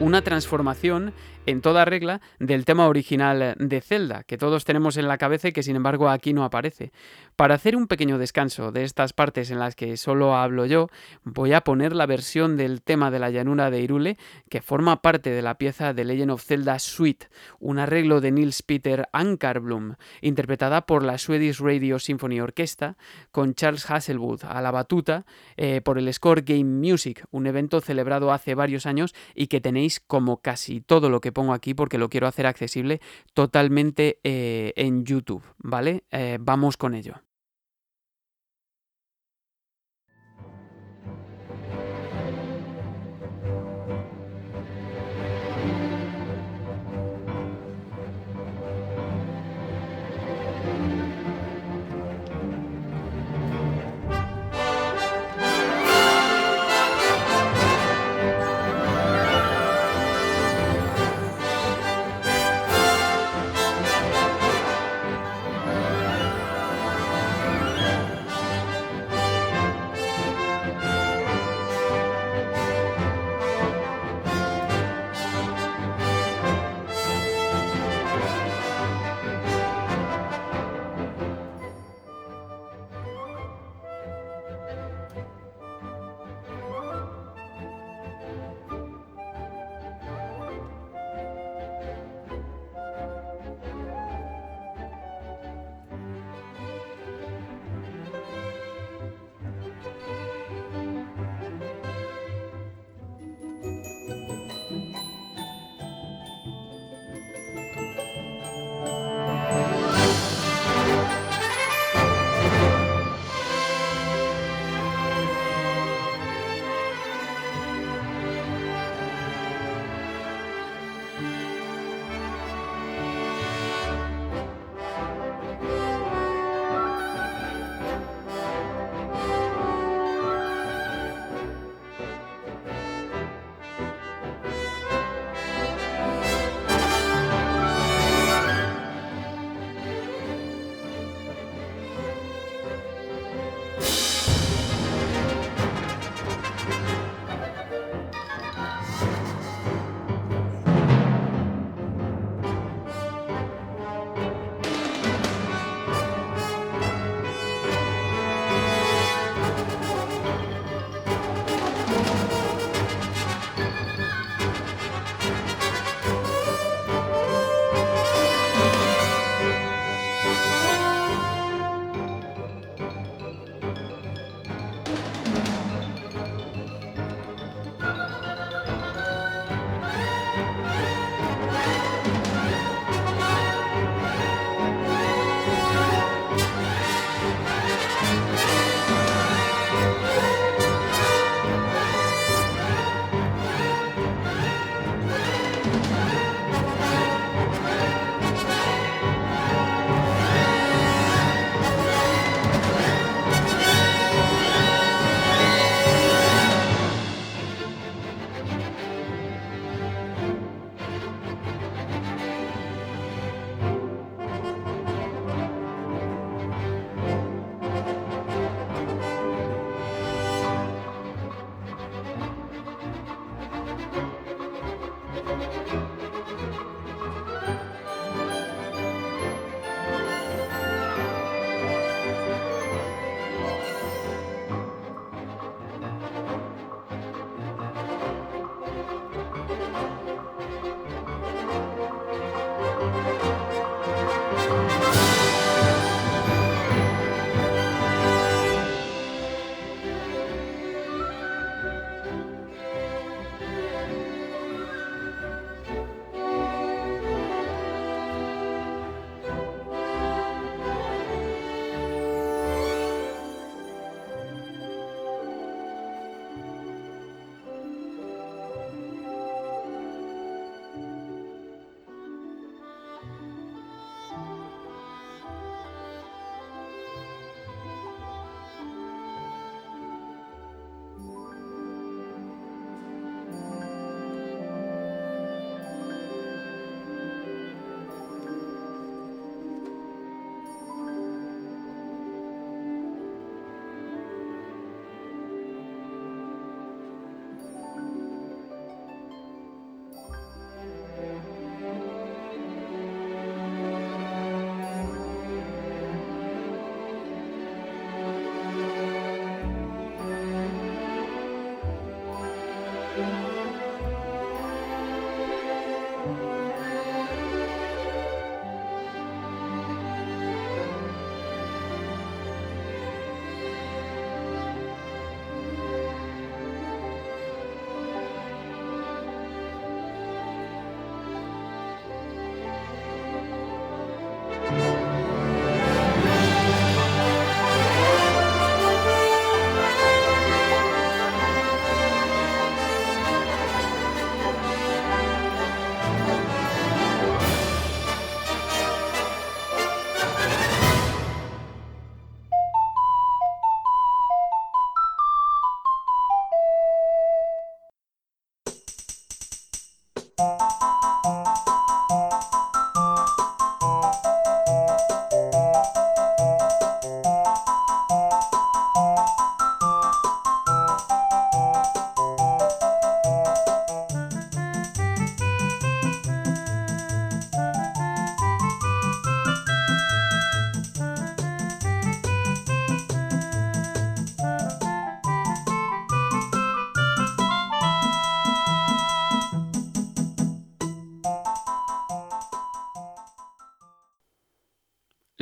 Una transformación en toda regla del tema original de Zelda, que todos tenemos en la cabeza y que sin embargo aquí no aparece. Para hacer un pequeño descanso de estas partes en las que solo hablo yo, voy a poner la versión del tema de la llanura de Irule, que forma parte de la pieza de Legend of Zelda Suite, un arreglo de Nils Peter Ankarblom, interpretada por la Swedish Radio Symphony Orchestra, con Charles Hasselwood a la batuta, eh, por el Score Game Music, un evento celebrado hace varios años y que tenéis como casi todo lo que pongo aquí porque lo quiero hacer accesible totalmente eh, en YouTube, ¿vale? Eh, vamos con ello.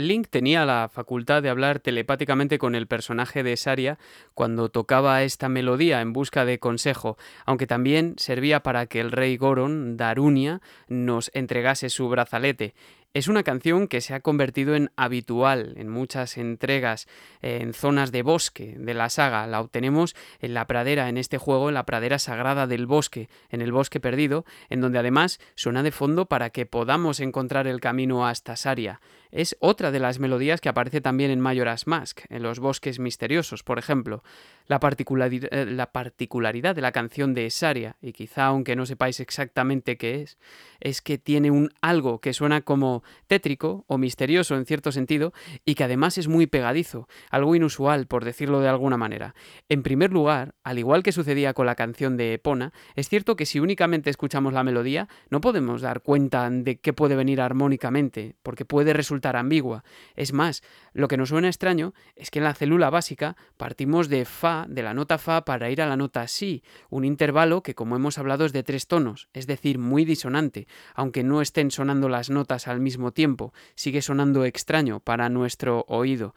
Link tenía la facultad de hablar telepáticamente con el personaje de Saria cuando tocaba esta melodía en busca de consejo, aunque también servía para que el rey Goron, Darunia, nos entregase su brazalete. Es una canción que se ha convertido en habitual en muchas entregas en zonas de bosque de la saga. La obtenemos en la pradera, en este juego, en la pradera sagrada del bosque, en el bosque perdido, en donde además suena de fondo para que podamos encontrar el camino hasta Saria. Es otra de las melodías que aparece también en Majora's Mask, en los bosques misteriosos, por ejemplo. La, eh, la particularidad de la canción de Saria, y quizá aunque no sepáis exactamente qué es, es que tiene un algo que suena como tétrico o misterioso en cierto sentido y que además es muy pegadizo, algo inusual por decirlo de alguna manera. En primer lugar, al igual que sucedía con la canción de Epona, es cierto que si únicamente escuchamos la melodía no podemos dar cuenta de qué puede venir armónicamente, porque puede resultar ambigua. Es más, lo que nos suena extraño es que en la célula básica partimos de Fa, de la nota Fa, para ir a la nota Si, un intervalo que como hemos hablado es de tres tonos, es decir, muy disonante, aunque no estén sonando las notas al mismo tiempo, sigue sonando extraño para nuestro oído.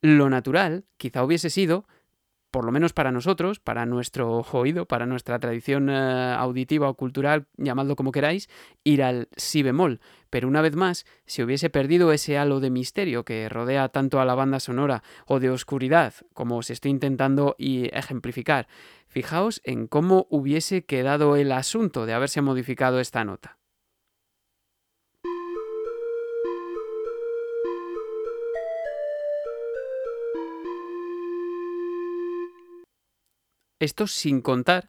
Lo natural quizá hubiese sido por lo menos para nosotros, para nuestro oído, para nuestra tradición eh, auditiva o cultural, llamadlo como queráis, ir al si bemol. Pero una vez más, si hubiese perdido ese halo de misterio que rodea tanto a la banda sonora o de oscuridad, como os estoy intentando ejemplificar, fijaos en cómo hubiese quedado el asunto de haberse modificado esta nota. Esto sin contar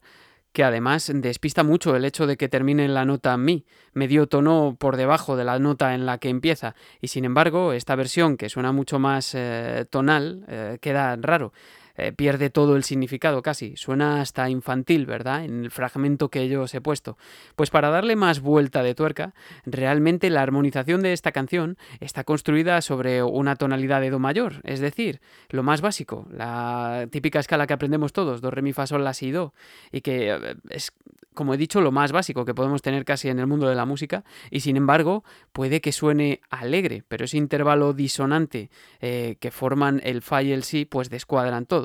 que además despista mucho el hecho de que termine la nota mi, medio tono por debajo de la nota en la que empieza, y sin embargo esta versión que suena mucho más eh, tonal eh, queda raro. Eh, pierde todo el significado casi. Suena hasta infantil, ¿verdad? En el fragmento que yo os he puesto. Pues para darle más vuelta de tuerca, realmente la armonización de esta canción está construida sobre una tonalidad de Do mayor, es decir, lo más básico, la típica escala que aprendemos todos, Do, Re, Mi, Fa, Sol, La, Si, Do, y que eh, es como he dicho, lo más básico que podemos tener casi en el mundo de la música, y sin embargo puede que suene alegre, pero ese intervalo disonante eh, que forman el fa y el si, pues descuadran todo.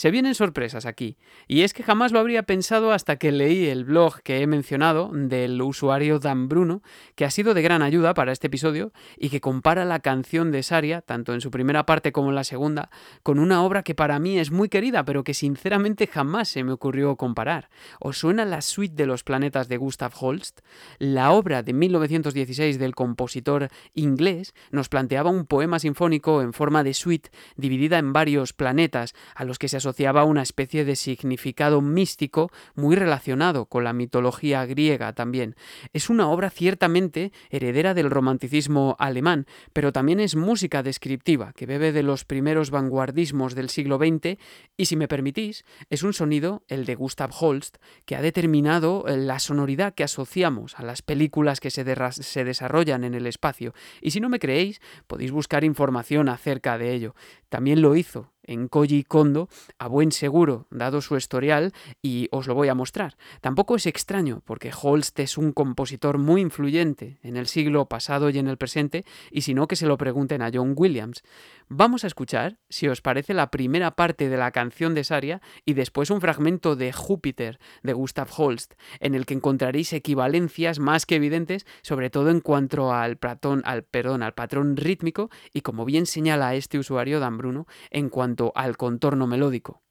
Se vienen sorpresas aquí, y es que jamás lo habría pensado hasta que leí el blog que he mencionado del usuario Dan Bruno, que ha sido de gran ayuda para este episodio y que compara la canción de Saria, tanto en su primera parte como en la segunda, con una obra que para mí es muy querida, pero que sinceramente jamás se me ocurrió comparar. ¿Os suena la suite de los planetas de Gustav Holst? La obra de 1916 del compositor inglés nos planteaba un poema sinfónico en forma de suite dividida en varios planetas a los que se asociaba una especie de significado místico muy relacionado con la mitología griega también. Es una obra ciertamente heredera del romanticismo alemán, pero también es música descriptiva, que bebe de los primeros vanguardismos del siglo XX y, si me permitís, es un sonido, el de Gustav Holst, que ha determinado eh, la sonoridad que asociamos a las películas que se, se desarrollan en el espacio. Y si no me creéis, podéis buscar información acerca de ello. También lo hizo en Koji Kondo a buen seguro, dado su historial, y os lo voy a mostrar. Tampoco es extraño, porque Holst es un compositor muy influyente en el siglo pasado y en el presente, y si no, que se lo pregunten a John Williams. Vamos a escuchar, si os parece, la primera parte de la canción de Saria y después un fragmento de Júpiter de Gustav Holst, en el que encontraréis equivalencias más que evidentes, sobre todo en cuanto al, al, perdón, al patrón rítmico y, como bien señala este usuario Dan Bruno, en cuanto al contorno melódico.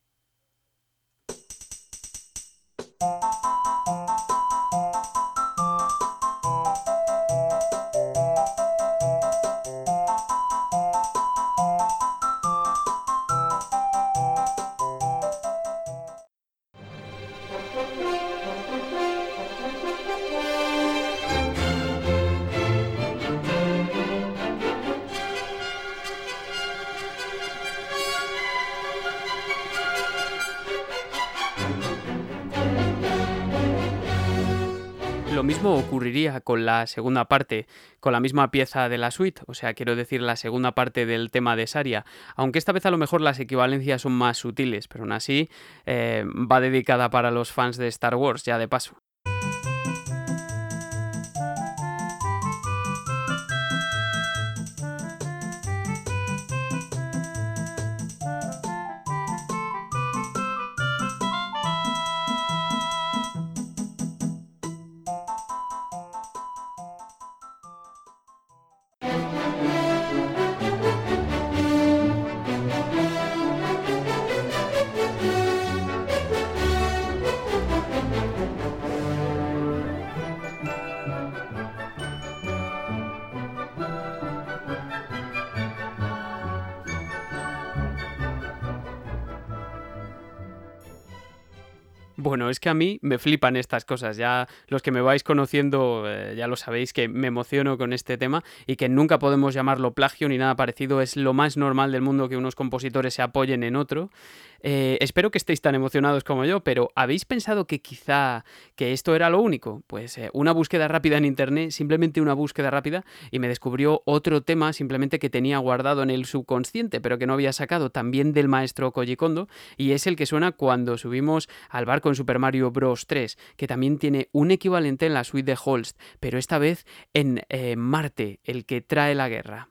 Ocurriría con la segunda parte, con la misma pieza de la suite, o sea, quiero decir la segunda parte del tema de Saria, aunque esta vez a lo mejor las equivalencias son más sutiles, pero aún así eh, va dedicada para los fans de Star Wars, ya de paso. A mí me flipan estas cosas. Ya los que me vais conociendo eh, ya lo sabéis que me emociono con este tema y que nunca podemos llamarlo plagio ni nada parecido. Es lo más normal del mundo que unos compositores se apoyen en otro. Eh, espero que estéis tan emocionados como yo, pero ¿habéis pensado que quizá que esto era lo único? Pues eh, una búsqueda rápida en internet, simplemente una búsqueda rápida, y me descubrió otro tema simplemente que tenía guardado en el subconsciente, pero que no había sacado, también del maestro Koji Kondo, y es el que suena cuando subimos al barco en Super Mario Bros. 3, que también tiene un equivalente en la suite de Holst, pero esta vez en eh, Marte, el que trae la guerra.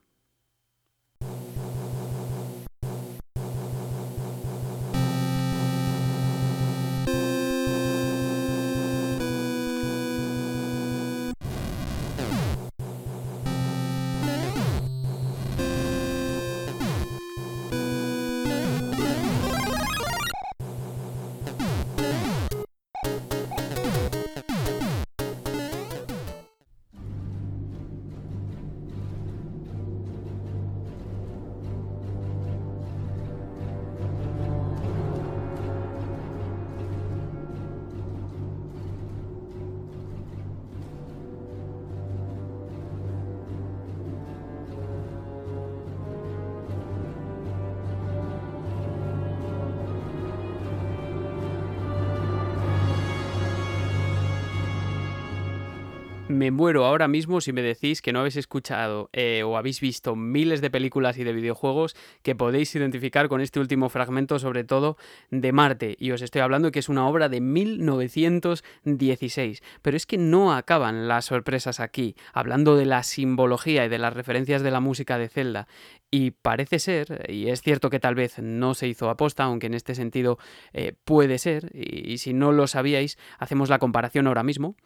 Me muero ahora mismo si me decís que no habéis escuchado eh, o habéis visto miles de películas y de videojuegos que podéis identificar con este último fragmento, sobre todo de Marte. Y os estoy hablando que es una obra de 1916. Pero es que no acaban las sorpresas aquí, hablando de la simbología y de las referencias de la música de Zelda. Y parece ser, y es cierto que tal vez no se hizo aposta, aunque en este sentido eh, puede ser, y, y si no lo sabíais, hacemos la comparación ahora mismo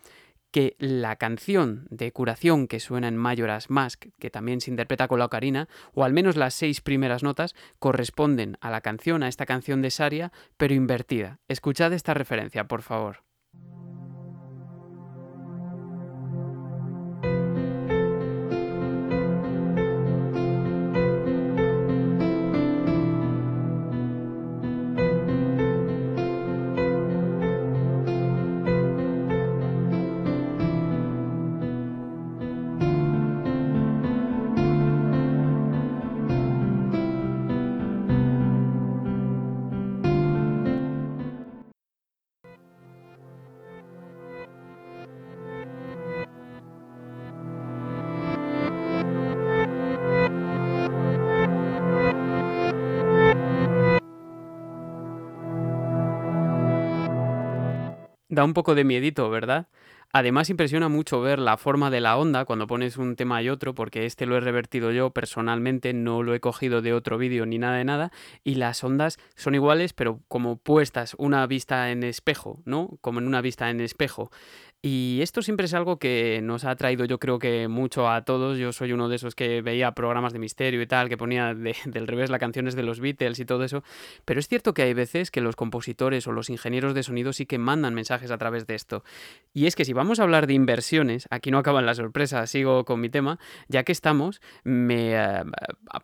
que la canción de curación que suena en Majora's Mask, que también se interpreta con la ocarina, o al menos las seis primeras notas, corresponden a la canción, a esta canción de Saria, pero invertida. Escuchad esta referencia, por favor. Da un poco de miedito, ¿verdad? Además impresiona mucho ver la forma de la onda cuando pones un tema y otro, porque este lo he revertido yo personalmente, no lo he cogido de otro vídeo ni nada de nada, y las ondas son iguales, pero como puestas una vista en espejo, ¿no? Como en una vista en espejo. Y esto siempre es algo que nos ha traído yo creo que mucho a todos. Yo soy uno de esos que veía programas de misterio y tal, que ponía del revés las canciones de los Beatles y todo eso. Pero es cierto que hay veces que los compositores o los ingenieros de sonido sí que mandan mensajes a través de esto. Y es que si vamos a hablar de inversiones, aquí no acaban las sorpresas, sigo con mi tema, ya que estamos, me eh,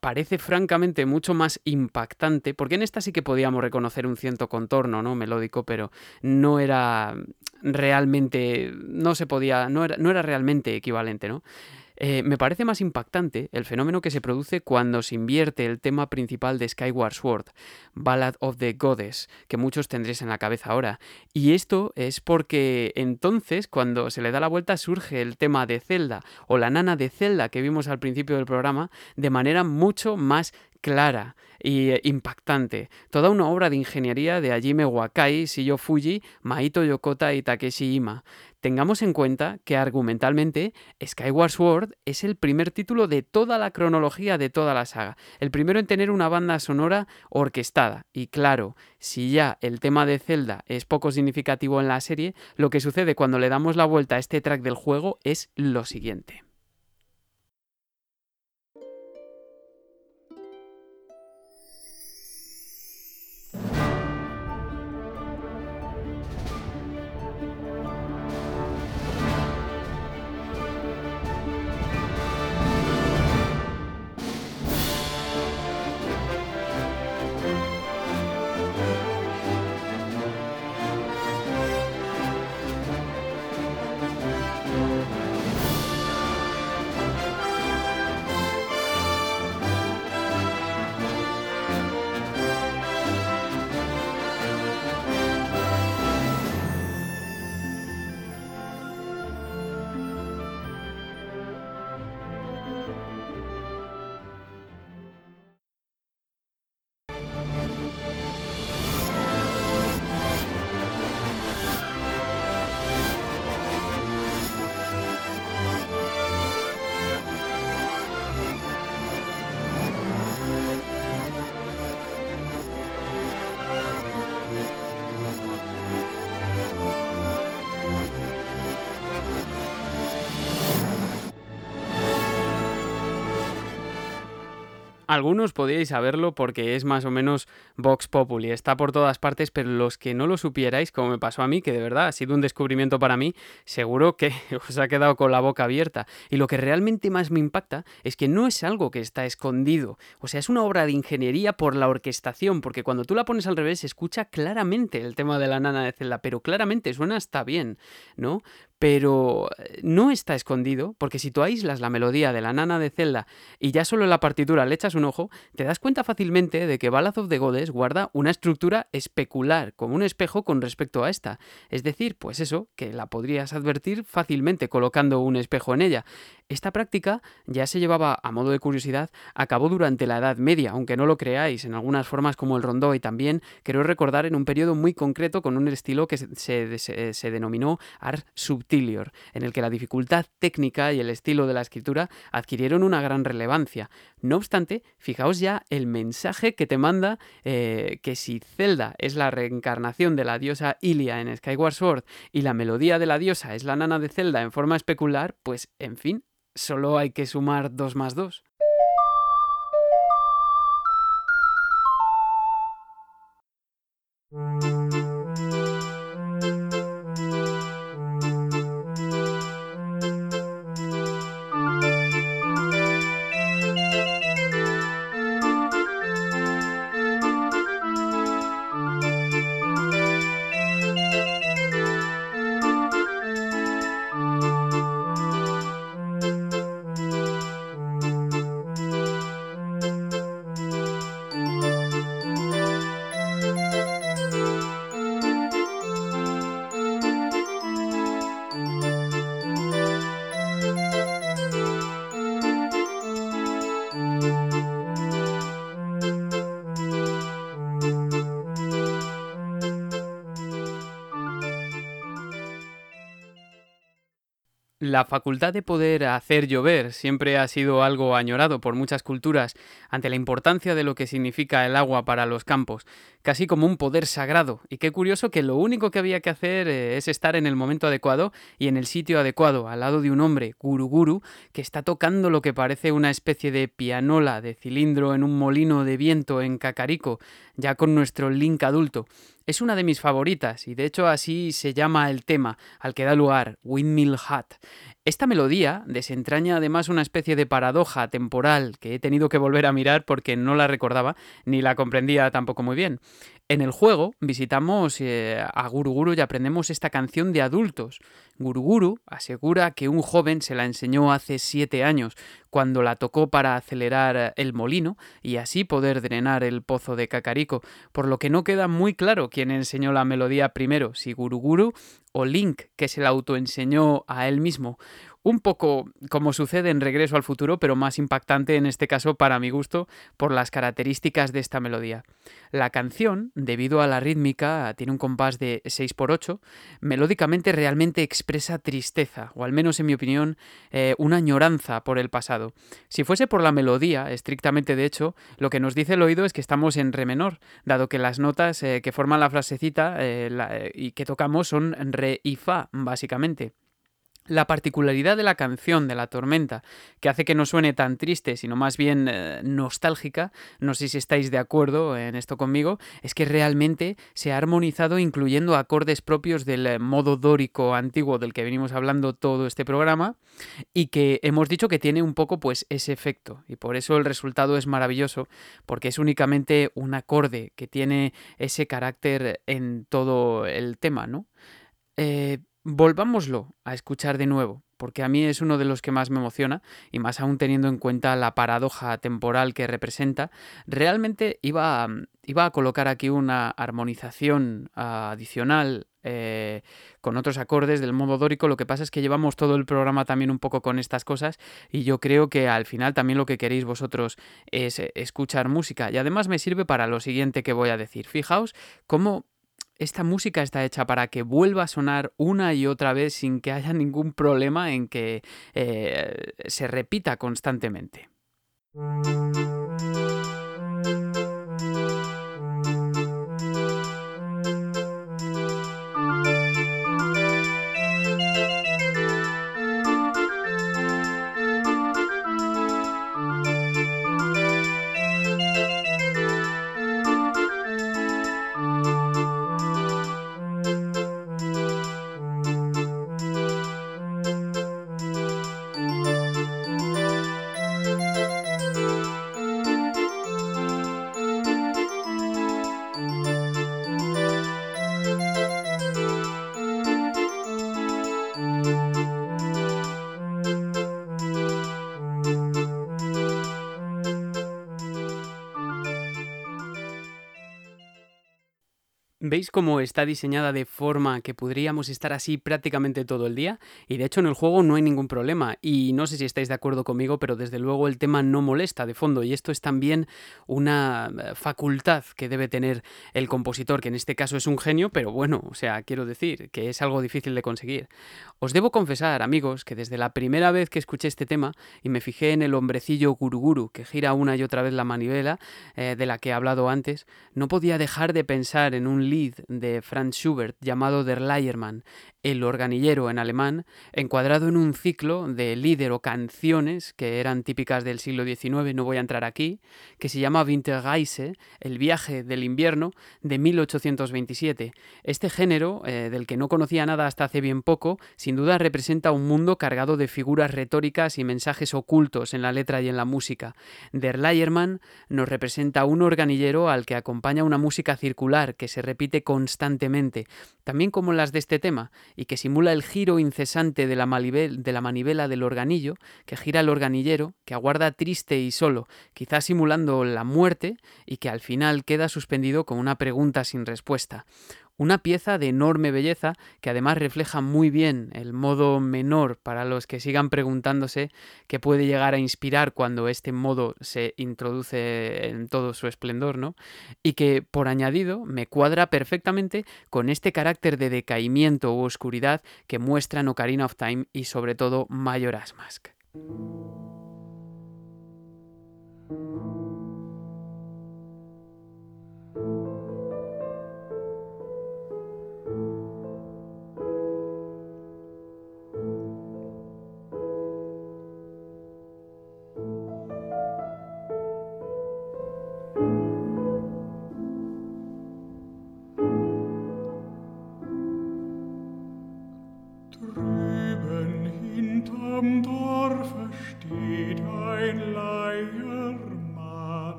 parece francamente mucho más impactante, porque en esta sí que podíamos reconocer un cierto contorno, ¿no? Melódico, pero no era realmente, no se podía, no era, no era realmente equivalente, ¿no? Eh, me parece más impactante el fenómeno que se produce cuando se invierte el tema principal de Skyward Sword, Ballad of the Goddess, que muchos tendréis en la cabeza ahora. Y esto es porque entonces, cuando se le da la vuelta, surge el tema de Zelda, o la nana de Zelda que vimos al principio del programa, de manera mucho más clara eh, impactante. Toda una obra de ingeniería de Hajime Wakai, Shiyo Fuji, Maito Yokota y Takeshi Ima. Tengamos en cuenta que argumentalmente Skyward Sword es el primer título de toda la cronología de toda la saga, el primero en tener una banda sonora orquestada. Y claro, si ya el tema de Zelda es poco significativo en la serie, lo que sucede cuando le damos la vuelta a este track del juego es lo siguiente. Algunos podíais saberlo porque es más o menos Vox Populi, está por todas partes, pero los que no lo supierais, como me pasó a mí, que de verdad ha sido un descubrimiento para mí, seguro que os ha quedado con la boca abierta. Y lo que realmente más me impacta es que no es algo que está escondido, o sea, es una obra de ingeniería por la orquestación, porque cuando tú la pones al revés se escucha claramente el tema de la nana de Zelda, pero claramente suena hasta bien, ¿no? Pero eh, no está escondido, porque si tú aíslas la melodía de la nana de Zelda y ya solo en la partitura le echas un ojo, te das cuenta fácilmente de que Ballad of the Goddess guarda una estructura especular, como un espejo con respecto a esta. Es decir, pues eso, que la podrías advertir fácilmente colocando un espejo en ella. Esta práctica ya se llevaba, a modo de curiosidad, a cabo durante la Edad Media, aunque no lo creáis, en algunas formas como el rondó y también, quiero recordar, en un periodo muy concreto con un estilo que se, se denominó Art Sub en el que la dificultad técnica y el estilo de la escritura adquirieron una gran relevancia. No obstante, fijaos ya el mensaje que te manda eh, que si Zelda es la reencarnación de la diosa Ilia en Skyward Sword y la melodía de la diosa es la nana de Zelda en forma especular, pues en fin, solo hay que sumar 2 más 2. La facultad de poder hacer llover siempre ha sido algo añorado por muchas culturas ante la importancia de lo que significa el agua para los campos, casi como un poder sagrado. Y qué curioso que lo único que había que hacer eh, es estar en el momento adecuado y en el sitio adecuado, al lado de un hombre, Guruguru, que está tocando lo que parece una especie de pianola de cilindro en un molino de viento en Cacarico, ya con nuestro Link adulto. Es una de mis favoritas y de hecho así se llama el tema al que da lugar, Windmill Hat. Esta melodía desentraña además una especie de paradoja temporal que he tenido que volver a mirar porque no la recordaba ni la comprendía tampoco muy bien. En el juego visitamos eh, a Guruguru y aprendemos esta canción de adultos. Guruguru asegura que un joven se la enseñó hace siete años, cuando la tocó para acelerar el molino y así poder drenar el pozo de Cacarico, por lo que no queda muy claro quién enseñó la melodía primero, si Guruguru o Link, que se la autoenseñó a él mismo. Un poco como sucede en Regreso al Futuro, pero más impactante en este caso para mi gusto por las características de esta melodía. La canción, debido a la rítmica, tiene un compás de 6x8, melódicamente realmente expresa tristeza, o al menos en mi opinión, eh, una añoranza por el pasado. Si fuese por la melodía, estrictamente de hecho, lo que nos dice el oído es que estamos en re menor, dado que las notas eh, que forman la frasecita eh, y que tocamos son re y fa, básicamente. La particularidad de la canción de la tormenta, que hace que no suene tan triste, sino más bien eh, nostálgica, no sé si estáis de acuerdo en esto conmigo, es que realmente se ha armonizado incluyendo acordes propios del eh, modo dórico antiguo del que venimos hablando todo este programa y que hemos dicho que tiene un poco pues ese efecto y por eso el resultado es maravilloso porque es únicamente un acorde que tiene ese carácter en todo el tema, ¿no? Eh, volvámoslo a escuchar de nuevo, porque a mí es uno de los que más me emociona, y más aún teniendo en cuenta la paradoja temporal que representa, realmente iba a, iba a colocar aquí una armonización adicional eh, con otros acordes del modo dórico. Lo que pasa es que llevamos todo el programa también un poco con estas cosas y yo creo que al final también lo que queréis vosotros es escuchar música. Y además me sirve para lo siguiente que voy a decir. Fijaos cómo esta música está hecha para que vuelva a sonar una y otra vez sin que haya ningún problema en que eh, se repita constantemente. ¿Veis cómo está diseñada de forma que podríamos estar así prácticamente todo el día? Y de hecho en el juego no hay ningún problema. Y no sé si estáis de acuerdo conmigo, pero desde luego el tema no molesta de fondo. Y esto es también una eh, facultad que debe tener el compositor, que en este caso es un genio, pero bueno, o sea, quiero decir que es algo difícil de conseguir. Os debo confesar, amigos, que desde la primera vez que escuché este tema y me fijé en el hombrecillo guruguru que gira una y otra vez la manivela, eh, de la que he hablado antes, no podía dejar de pensar en un de Franz Schubert llamado Der Leiermann, el organillero en alemán, encuadrado en un ciclo de líder o canciones que eran típicas del siglo XIX, no voy a entrar aquí, que se llama Winterreise, el viaje del invierno, de 1827. Este género, eh, del que no conocía nada hasta hace bien poco, sin duda representa un mundo cargado de figuras retóricas y mensajes ocultos en la letra y en la música. Der Leiermann nos representa un organillero al que acompaña una música circular que se repite constantemente, también como las de este tema, y que simula el giro incesante de la, manivela del organillo, que gira el organillero, que aguarda triste y solo, quizás simulando la muerte, y que al final queda suspendido con una pregunta sin respuesta. Una pieza de enorme belleza que además refleja muy bien el modo menor para los que sigan preguntándose qué puede llegar a inspirar cuando este modo se introduce en todo su esplendor, ¿no? Y que por añadido me cuadra perfectamente con este carácter de decaimiento u oscuridad que muestran Ocarina of Time y sobre todo Majora's Mask.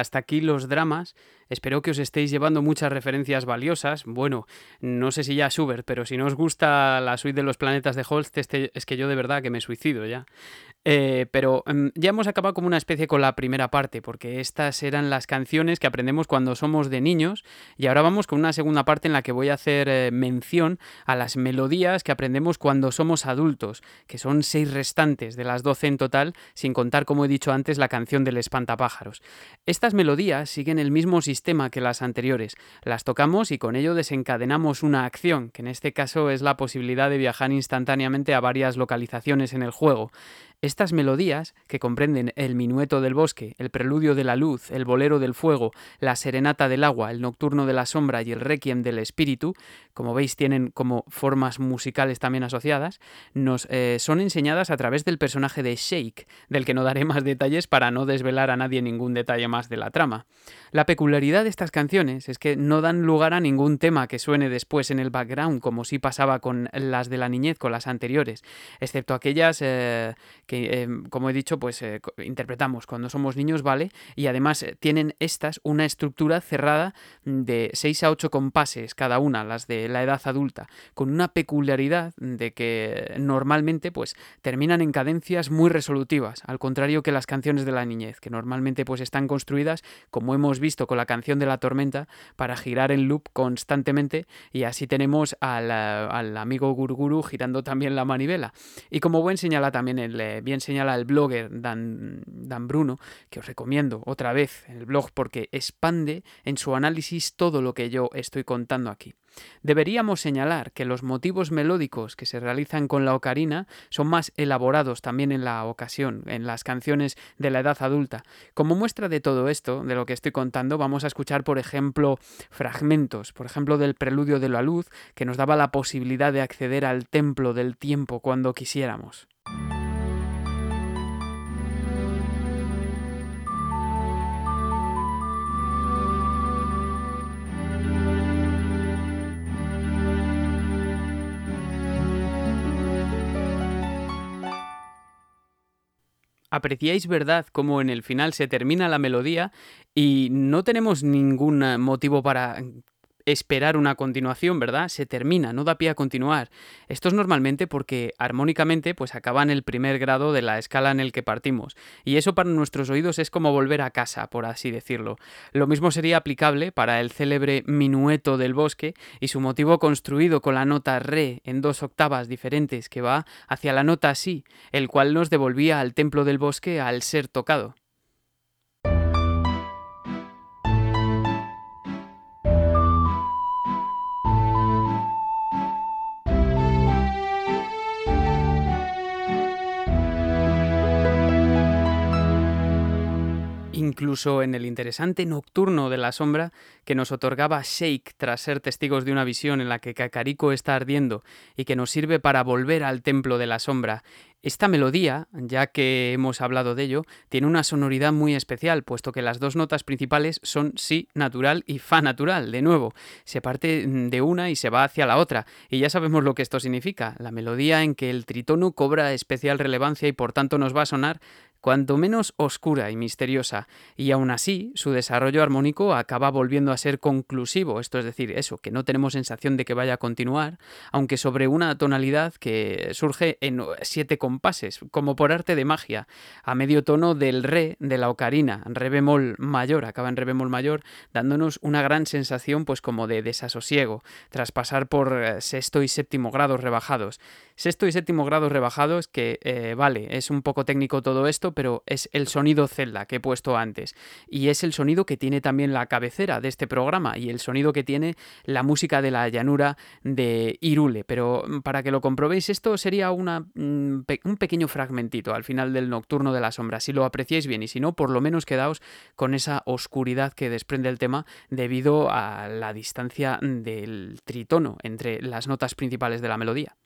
Hasta aquí los dramas. Espero que os estéis llevando muchas referencias valiosas. Bueno, no sé si ya Schubert, pero si no os gusta la suite de los planetas de Holst, este, es que yo de verdad que me suicido ya. Eh, pero em, ya hemos acabado como una especie con la primera parte, porque estas eran las canciones que aprendemos cuando somos de niños, y ahora vamos con una segunda parte en la que voy a hacer eh, mención a las melodías que aprendemos cuando somos adultos, que son seis restantes de las doce en total, sin contar, como he dicho antes, la canción del espantapájaros. Estas melodías siguen el mismo sistema que las anteriores, las tocamos y con ello desencadenamos una acción, que en este caso es la posibilidad de viajar instantáneamente a varias localizaciones en el juego. Estas melodías, que comprenden el minueto del bosque, el preludio de la luz, el bolero del fuego, la serenata del agua, el nocturno de la sombra y el requiem del espíritu, como veis tienen como formas musicales también asociadas, nos eh, son enseñadas a través del personaje de Shake, del que no daré más detalles para no desvelar a nadie ningún detalle más de la trama. La peculiaridad de estas canciones es que no dan lugar a ningún tema que suene después en el background, como sí pasaba con las de la niñez, con las anteriores, excepto aquellas eh, que, em, como he dicho, pues eh, interpretamos cuando somos niños, ¿vale? Y además eh, tienen estas una estructura cerrada de 6 a 8 compases cada una, las de la edad adulta, con una peculiaridad de que normalmente pues terminan en cadencias muy resolutivas, al contrario que las canciones de la niñez, que normalmente pues están construidas, como hemos visto con la canción de la tormenta, para girar en loop constantemente y así tenemos al, al amigo Gurguru girando también la manivela. Y como buen señala también el bien señala el blogger Dan, Dan Bruno, que os recomiendo otra vez el blog porque expande en su análisis todo lo que yo estoy contando aquí. Deberíamos señalar que los motivos melódicos que se realizan con la ocarina son más elaborados también en la ocasión, en las canciones de la edad adulta. Como muestra de todo esto, de lo que estoy contando, vamos a escuchar, por ejemplo, fragmentos, por ejemplo, del preludio de la luz, que nos daba la posibilidad de acceder al templo del tiempo cuando quisiéramos. Apreciáis verdad cómo en el final se termina la melodía y no tenemos ningún motivo para esperar una continuación, ¿verdad? Se termina, no da pie a continuar. Esto es normalmente porque armónicamente pues acaban el primer grado de la escala en el que partimos. Y eso para nuestros oídos es como volver a casa, por así decirlo. Lo mismo sería aplicable para el célebre minueto del bosque y su motivo construido con la nota re en dos octavas diferentes que va hacia la nota si, el cual nos devolvía al templo del bosque al ser tocado. Incluso en el interesante Nocturno de la Sombra que nos otorgaba Shake tras ser testigos de una visión en la que Kakariko está ardiendo y que nos sirve para volver al Templo de la Sombra esta melodía, ya que hemos hablado de ello, tiene una sonoridad muy especial, puesto que las dos notas principales son si natural y fa natural. De nuevo, se parte de una y se va hacia la otra. Y ya sabemos lo que esto significa. La melodía en que el tritono cobra especial relevancia y por tanto nos va a sonar cuanto menos oscura y misteriosa, y aún así su desarrollo armónico acaba volviendo a ser conclusivo, esto es decir, eso, que no tenemos sensación de que vaya a continuar, aunque sobre una tonalidad que surge en siete compases, como por arte de magia, a medio tono del re de la ocarina, re bemol mayor, acaba en re bemol mayor, dándonos una gran sensación pues como de desasosiego, tras pasar por eh, sexto y séptimo grados rebajados. Sexto y séptimo grados rebajados que, eh, vale, es un poco técnico todo esto, pero es el sonido Zelda que he puesto antes. Y es el sonido que tiene también la cabecera de este programa y el sonido que tiene la música de la llanura de Irule. Pero mm, para que lo comprobéis, esto sería mm, un pequeño fragmentito al final del Nocturno de la Sombra. Si lo apreciáis bien y si no, por lo menos quedaos con esa oscuridad que desprende el tema debido a la distancia del tritono entre las notas principales de la melodía.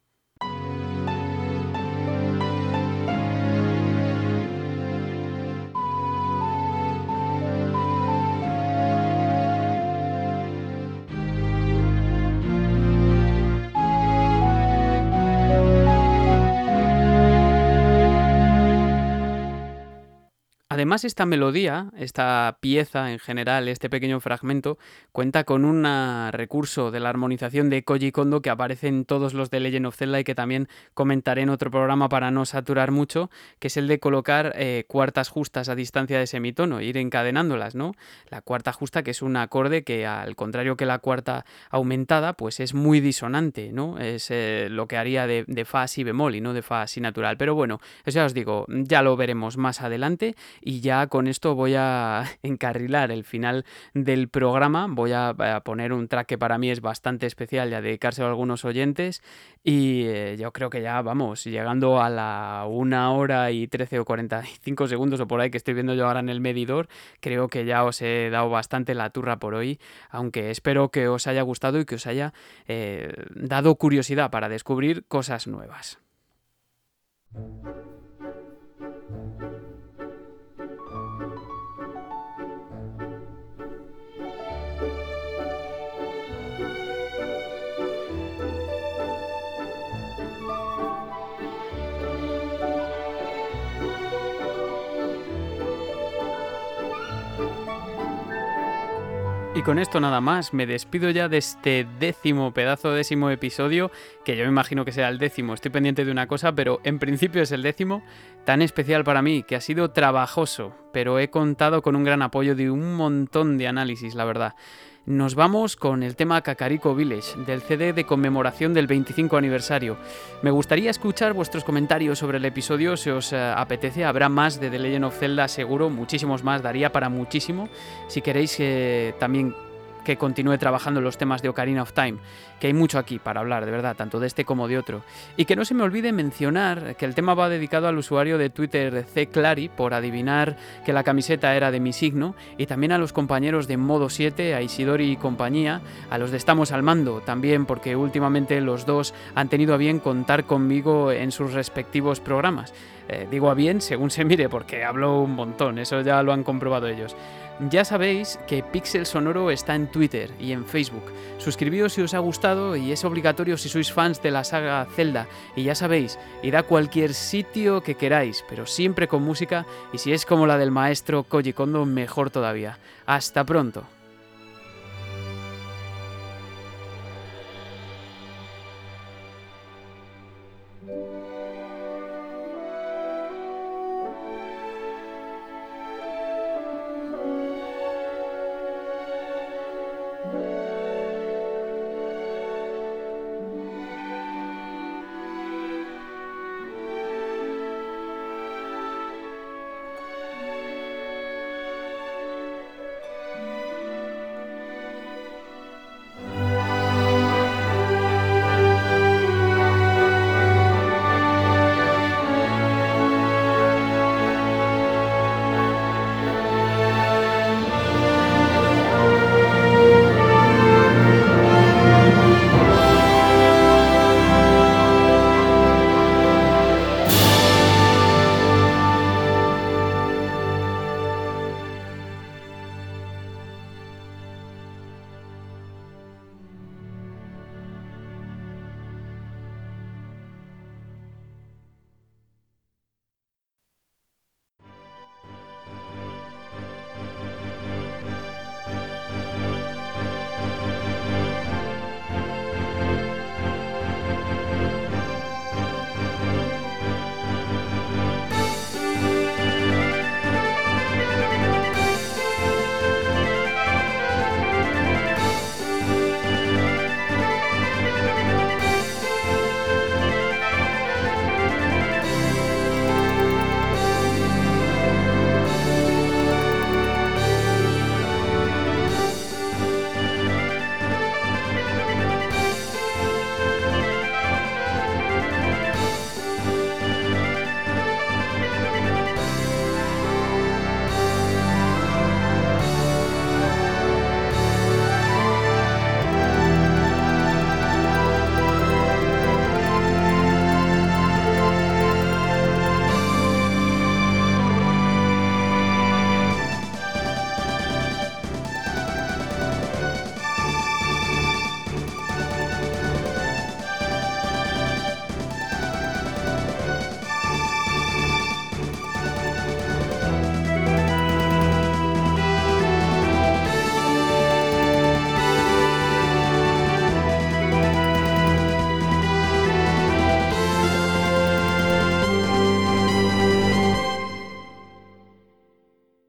Además, esta melodía, esta pieza en general, este pequeño fragmento, cuenta con un recurso de la armonización de Koji Kondo que aparece en todos los de Legend of Zelda y que también comentaré en otro programa para no saturar mucho, que es el de colocar eh, cuartas justas a distancia de semitono, ir encadenándolas, ¿no? La cuarta justa, que es un acorde que, al contrario que la cuarta aumentada, pues es muy disonante, ¿no? Es eh, lo que haría de, de fa si bemol y no de fa si natural. Pero bueno, eso ya os digo, ya lo veremos más adelante y ya con esto voy a encarrilar el final del programa. Voy a, poner un track que para mí es bastante especial y a dedicárselo a algunos oyentes. Y eh, yo creo que ya vamos, llegando a la una hora y 13 o 45 segundos o por ahí que estoy viendo yo ahora en el medidor, creo que ya os he dado bastante la turra por hoy. Aunque espero que os haya gustado y que os haya eh, dado curiosidad para descubrir cosas nuevas. Con esto nada más, me despido ya de este décimo pedazo, décimo episodio, que yo me imagino que sea el décimo, estoy pendiente de una cosa, pero en principio es el décimo, tan especial para mí, que ha sido trabajoso, pero he contado con un gran apoyo de un montón de análisis, la verdad. Nos vamos con el tema Kakariko Village, del CD de conmemoración del 25 aniversario. Me gustaría escuchar vuestros comentarios sobre el episodio, si os eh, apetece. Habrá más de The Legend of Zelda, seguro, muchísimos más, daría para muchísimo. Si queréis que también que continúe trabajando los temas de Ocarina of Time, que hay mucho aquí para hablar, de verdad, tanto de este como de otro. Y que no se me olvide mencionar que el tema va dedicado al usuario de Twitter C. Clary por adivinar que la camiseta era de mi signo, y también a los compañeros de Modo 7, a Isidori y compañía, a los de Estamos al Mando, también porque últimamente los dos han tenido a bien contar conmigo en sus respectivos programas. Eh, digo a bien según se mire, porque hablo un montón, eso ya lo han comprobado ellos. Ya sabéis que Pixel Sonoro está en Twitter y en Facebook. Suscribíos si os ha gustado y es obligatorio si sois fans de la saga Zelda. Y ya sabéis, id a cualquier sitio que queráis, pero siempre con música y si es como la del maestro Koji Kondo, mejor todavía. Hasta pronto.